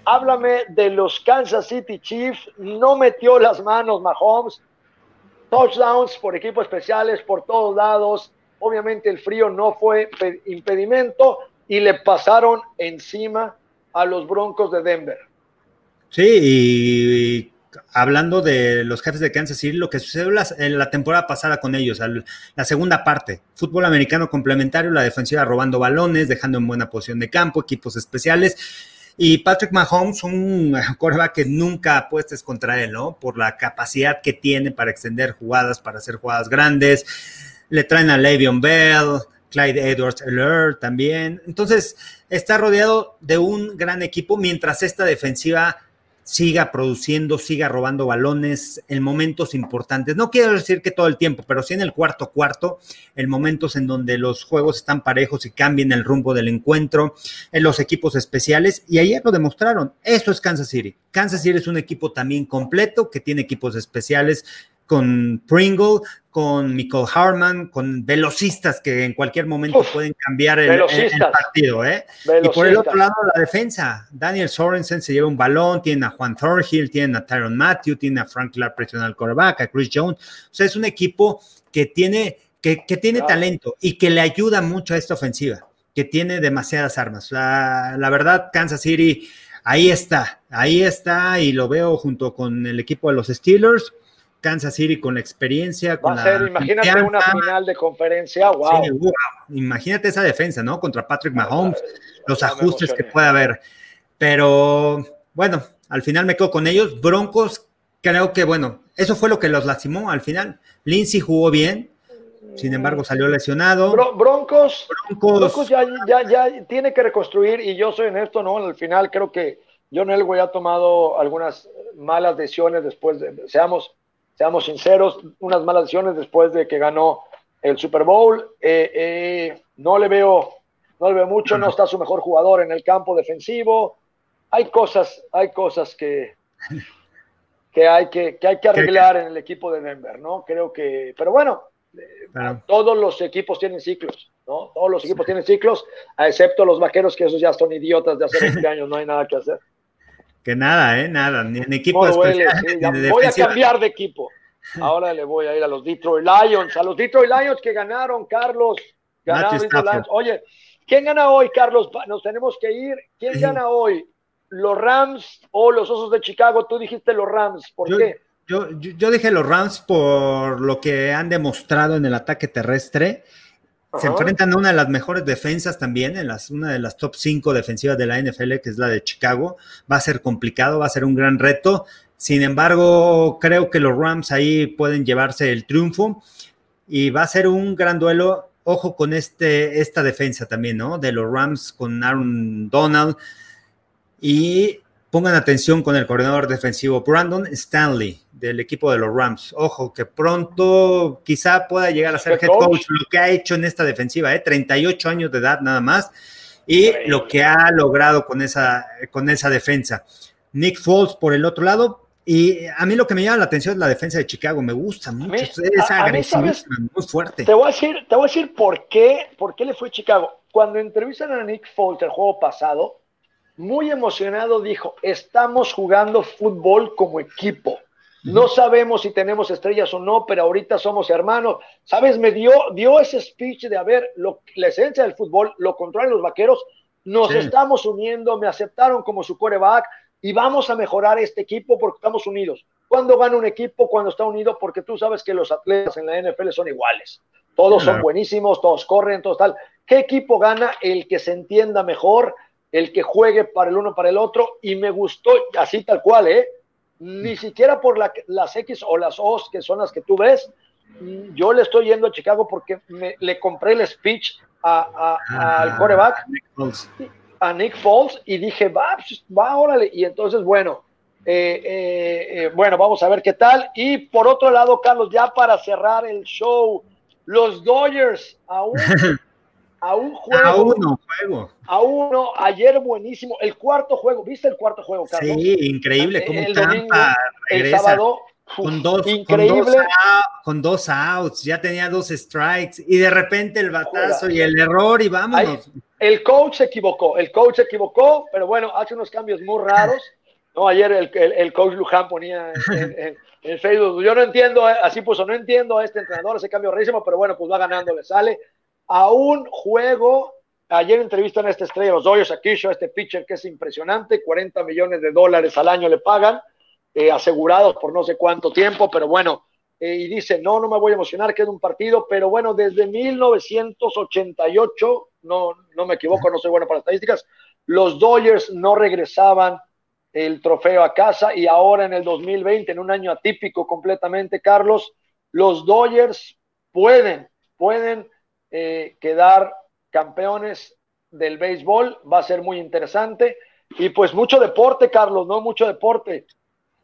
Háblame de los Kansas City Chiefs. No metió las manos Mahomes. Touchdowns por equipos especiales por todos lados. Obviamente el frío no fue impedimento y le pasaron encima a los Broncos de Denver. Sí, y hablando de los jefes de Kansas City, lo que sucedió en la temporada pasada con ellos, la segunda parte, fútbol americano complementario, la defensiva robando balones, dejando en buena posición de campo, equipos especiales y Patrick Mahomes, un <laughs> quarterback que nunca apuestes contra él, ¿no? Por la capacidad que tiene para extender jugadas, para hacer jugadas grandes. Le traen a Le'Veon Bell, Clyde Edwards Heller también. Entonces, está rodeado de un gran equipo mientras esta defensiva siga produciendo, siga robando balones en momentos importantes. No quiero decir que todo el tiempo, pero sí en el cuarto cuarto, en momentos en donde los juegos están parejos y cambian el rumbo del encuentro, en los equipos especiales, y ayer lo demostraron. Esto es Kansas City. Kansas City es un equipo también completo que tiene equipos especiales con Pringle, con Michael Harman, con velocistas que en cualquier momento pueden cambiar el, partido. ¿eh? Y por el otro lado, la defensa. Daniel Sorensen se lleva un balón, tiene a Juan Thornhill, tiene a Tyron Matthew, tiene a Frank Clark presionando al quarterback, a Chris Jones. O sea, es un equipo que tiene, que, tiene talento y que le ayuda mucho a esta ofensiva, que tiene demasiadas armas. La, la verdad, Kansas City, ahí está, ahí está y lo veo junto con el equipo de los Steelers Kansas City con la experiencia. Con Va a ser, imagínate una final de conferencia, wow. Imagínate esa defensa, ¿no? Contra Patrick Mahomes, los ajustes que puede haber. Pero bueno, al final me quedo con ellos. Broncos, creo que bueno, eso fue lo que los lastimó al final. Lindsay jugó bien, sin embargo salió lesionado. broncos, broncos, ya, ya, ya, tiene que reconstruir y yo soy en esto, ¿no? Al final creo que John Elway ha tomado algunas malas decisiones después de, seamos seamos sinceros, unas malas decisiones después de que ganó el Super Bowl. Eh, eh, no le veo, no le veo mucho, no está su mejor jugador en el campo defensivo. Hay cosas, hay cosas que, que hay que, hay que arreglar en el equipo de Denver, ¿no? Creo que, pero bueno, eh, todos los equipos tienen ciclos, ¿no? Todos los equipos tienen ciclos, excepto los vaqueros, que esos ya son idiotas de hace <laughs> 20 años, no hay nada que hacer. Que nada, ¿eh? Nada, ni en equipo <laughs> voy a cambiar de equipo. Ahora le voy a ir a los Detroit Lions, a los Detroit Lions que ganaron, Carlos. Ganaron Lions. Oye, ¿quién gana hoy, Carlos? Nos tenemos que ir. ¿Quién gana hoy? ¿Los Rams o los Osos de Chicago? Tú dijiste los Rams. ¿Por qué? Yo, yo, dije los Rams por lo que han demostrado en el ataque terrestre se enfrentan a una de las mejores defensas también, en las, una de las top 5 defensivas de la NFL, que es la de Chicago. Va a ser complicado, va a ser un gran reto. Sin embargo, creo que los Rams ahí pueden llevarse el triunfo y va a ser un gran duelo. Ojo con este, esta defensa también, ¿no? De los Rams con Aaron Donald. Y pongan atención con el coordinador defensivo Brandon Stanley del equipo de los Rams. Ojo, que pronto quizá pueda llegar a ser head coach, lo que ha hecho en esta defensiva, ¿eh? 38 años de edad nada más, y lo que ha logrado con esa, con esa defensa. Nick Foles por el otro lado, y a mí lo que me llama la atención es la defensa de Chicago, me gusta mucho, es agresiva, muy fuerte. Te voy, a decir, te voy a decir por qué, por qué le fue Chicago. Cuando entrevistan a Nick Foles el juego pasado, muy emocionado, dijo, estamos jugando fútbol como equipo. No sabemos si tenemos estrellas o no, pero ahorita somos hermanos. ¿Sabes? Me dio, dio ese speech de, a ver, lo, la esencia del fútbol, lo controlan los vaqueros, nos estamos uniendo, me aceptaron como su coreback y vamos a mejorar este equipo porque estamos unidos. ¿Cuándo gana un equipo? Cuando está unido, porque tú sabes que los atletas en la NFL son iguales. Todos son buenísimos, todos corren, todos tal. ¿Qué equipo gana? El que se entienda mejor, el que juegue para el uno para el otro, y me gustó, así tal cual, ¿eh? Ni siquiera por las X o las O que son las que tú ves, yo le estoy yendo a Chicago porque me, le compré el speech a, al ah, coreback, a Nick Foles, y dije, va, pues, va, órale. Y entonces, bueno, eh, eh, eh, bueno, vamos a ver qué tal. Y por otro lado, Carlos, ya para cerrar el show, los Dodgers aún <laughs> a un juego. A uno juego. A uno, ayer buenísimo. El cuarto juego, ¿viste el cuarto juego, Carlos? Sí, increíble. Como el Tampa el sábado. Con dos, increíble. Con dos, outs, ya tenía dos strikes y de repente el batazo y el error y vámonos. el coach se equivocó, el coach se equivocó, pero bueno, hace unos cambios muy raros. No, ayer el, el, coach Luján ponía <laughs> en, en, Facebook, yo no entiendo, eh, así puso, no entiendo a este entrenador, ese cambio rarísimo, pero bueno, pues va ganando, le sale a un juego. Ayer entrevistan a este estrella, los Dodgers, a Kisho, este pitcher que es impresionante, 40 millones de dólares al año le pagan, eh, asegurados por no sé cuánto tiempo, pero bueno, eh, y dice, no, no me voy a emocionar, queda un partido, pero bueno, desde 1988, no, no me equivoco, no soy bueno para estadísticas, los Dodgers no regresaban el trofeo a casa y ahora en el 2020, en un año atípico completamente, Carlos, los Dodgers pueden, pueden eh, quedar campeones del béisbol. Va a ser muy interesante. Y pues mucho deporte, Carlos, ¿no? Mucho deporte.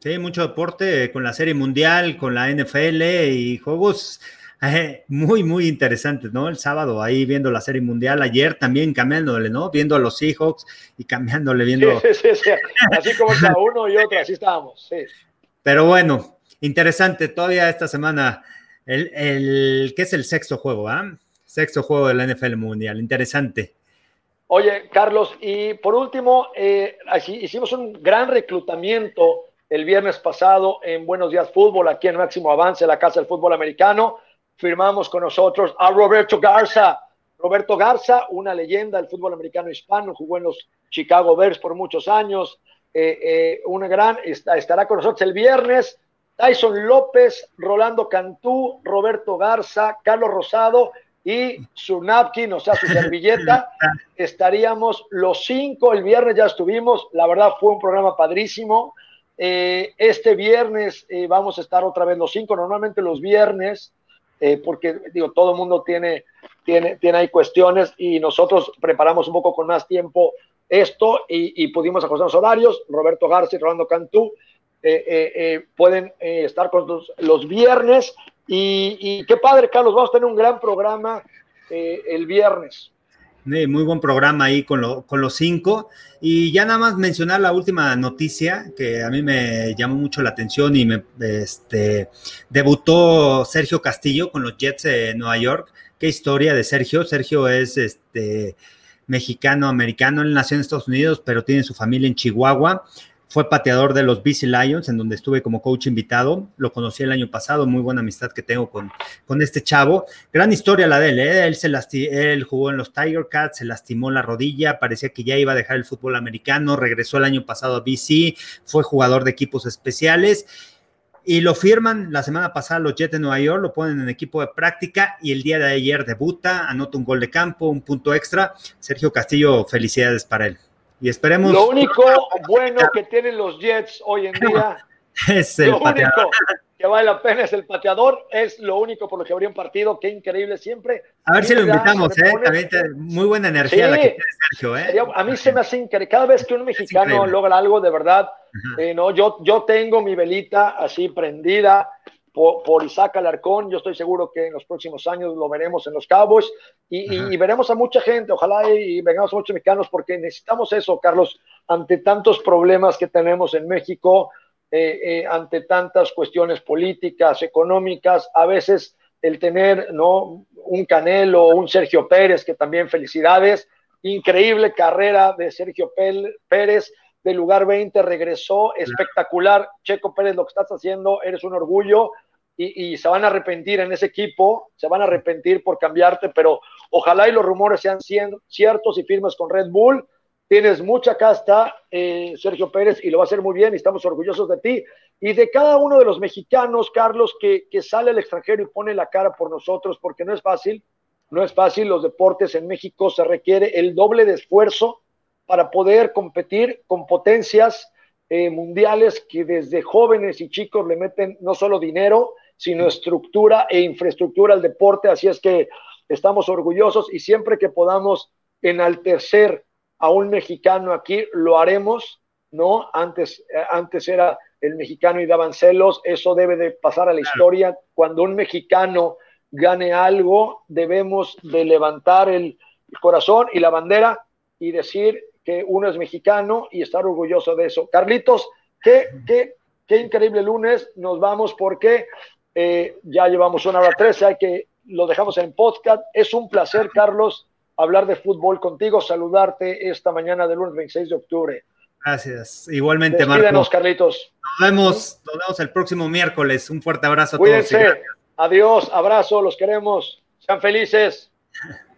Sí, mucho deporte con la Serie Mundial, con la NFL y juegos eh, muy, muy interesantes, ¿no? El sábado ahí viendo la Serie Mundial, ayer también cambiándole, ¿no? Viendo a los Seahawks y cambiándole, viendo. Sí, sí, sí, así como está uno y otro, así estábamos, sí. Pero bueno, interesante, todavía esta semana, el, el ¿qué es el sexto juego, ah? Sexto juego de la NFL Mundial, interesante. Oye, Carlos, y por último, eh, hicimos un gran reclutamiento el viernes pasado en Buenos Días Fútbol, aquí en Máximo Avance, la Casa del Fútbol Americano. Firmamos con nosotros a Roberto Garza. Roberto Garza, una leyenda del fútbol americano hispano, jugó en los Chicago Bears por muchos años. Eh, eh, una gran, estará con nosotros el viernes. Tyson López, Rolando Cantú, Roberto Garza, Carlos Rosado y su napkin, o sea, su servilleta. Estaríamos los cinco, el viernes ya estuvimos, la verdad fue un programa padrísimo. Eh, este viernes eh, vamos a estar otra vez los cinco, normalmente los viernes, eh, porque digo, todo el mundo tiene, tiene, tiene ahí cuestiones y nosotros preparamos un poco con más tiempo esto y, pudimos ajustar los horarios. Roberto García y Rolando Cantú pueden estar con los, los viernes y, qué padre, Carlos, vamos a tener un gran programa el viernes. Muy buen programa ahí con, los cinco. Y ya nada más mencionar la última noticia que a mí me llamó mucho la atención y me este, debutó Sergio Castillo con los Jets de Nueva York. Qué historia de Sergio. Sergio es este mexicano-americano, él nació en Estados Unidos, pero tiene su familia en Chihuahua. Fue pateador de los BC Lions, en donde estuve como coach invitado. Lo conocí el año pasado, muy buena amistad que tengo con, con este chavo. Gran historia la de él, ¿eh? él, se él jugó en los Tiger Cats, se lastimó la rodilla, parecía que ya iba a dejar el fútbol americano, regresó el año pasado a BC, fue jugador de equipos especiales y lo firman la semana pasada los Jets de Nueva York, lo ponen en equipo de práctica y el día de ayer debuta, anota un gol de campo, un punto extra. Sergio Castillo, felicidades para él. Y esperemos. Lo único bueno que tienen los Jets hoy en día <laughs> es el lo pateador. único que vale la pena es el pateador, es lo único por lo que habría un partido, qué increíble siempre. A ver si lo invitamos, ¿eh? También muy buena energía la que tiene Sergio, ¿eh? A mí se me hace increíble, cada vez que un mexicano logra algo de verdad, eh, no, yo, yo tengo mi velita así prendida, por, Isaac Alarcón. Yo estoy seguro que en los próximos años lo veremos en los Cabos y, veremos a mucha gente, ojalá y, vengamos a muchos mexicanos, porque necesitamos eso, Carlos, ante tantos problemas que tenemos en México, eh, eh, ante tantas cuestiones políticas, económicas, a veces el tener ¿no? un Canelo, un Sergio Pérez, que también felicidades, increíble carrera de Sergio Pérez, del lugar 20 regresó, espectacular. Checo Pérez, lo que estás haciendo, eres un orgullo y, se van a arrepentir en ese equipo, se van a arrepentir por cambiarte, pero ojalá y los rumores sean ciertos y firmes con Red Bull. Tienes mucha casta, eh, Sergio Pérez, y lo va a hacer muy bien y estamos orgullosos de ti y de cada uno de los mexicanos, Carlos, que, que sale al extranjero y pone la cara por nosotros, porque no es fácil, no es fácil, los deportes en México se requiere el doble de esfuerzo para poder competir con potencias eh, mundiales que desde jóvenes y chicos le meten no solo dinero, sino estructura e infraestructura al deporte. Así es que estamos orgullosos y siempre que podamos enaltecer a un mexicano aquí, lo haremos, ¿no? Antes, eh, antes era el mexicano y daban celos, eso debe de pasar a la historia. Cuando un mexicano gane algo, debemos de levantar el corazón y la bandera y decir que uno es mexicano y estar orgulloso de eso. Carlitos, qué, qué, qué increíble lunes, nos vamos porque eh, ya llevamos una hora trece, hay que lo dejamos en podcast. Es un placer, Carlos, hablar de fútbol contigo, saludarte esta mañana del lunes 26 de octubre. Gracias. Igualmente, Marcos. Carlitos. Nos vemos, nos vemos el próximo miércoles. Un fuerte abrazo a Cuídense. todos. Adiós, abrazo, los queremos. Sean felices. <laughs>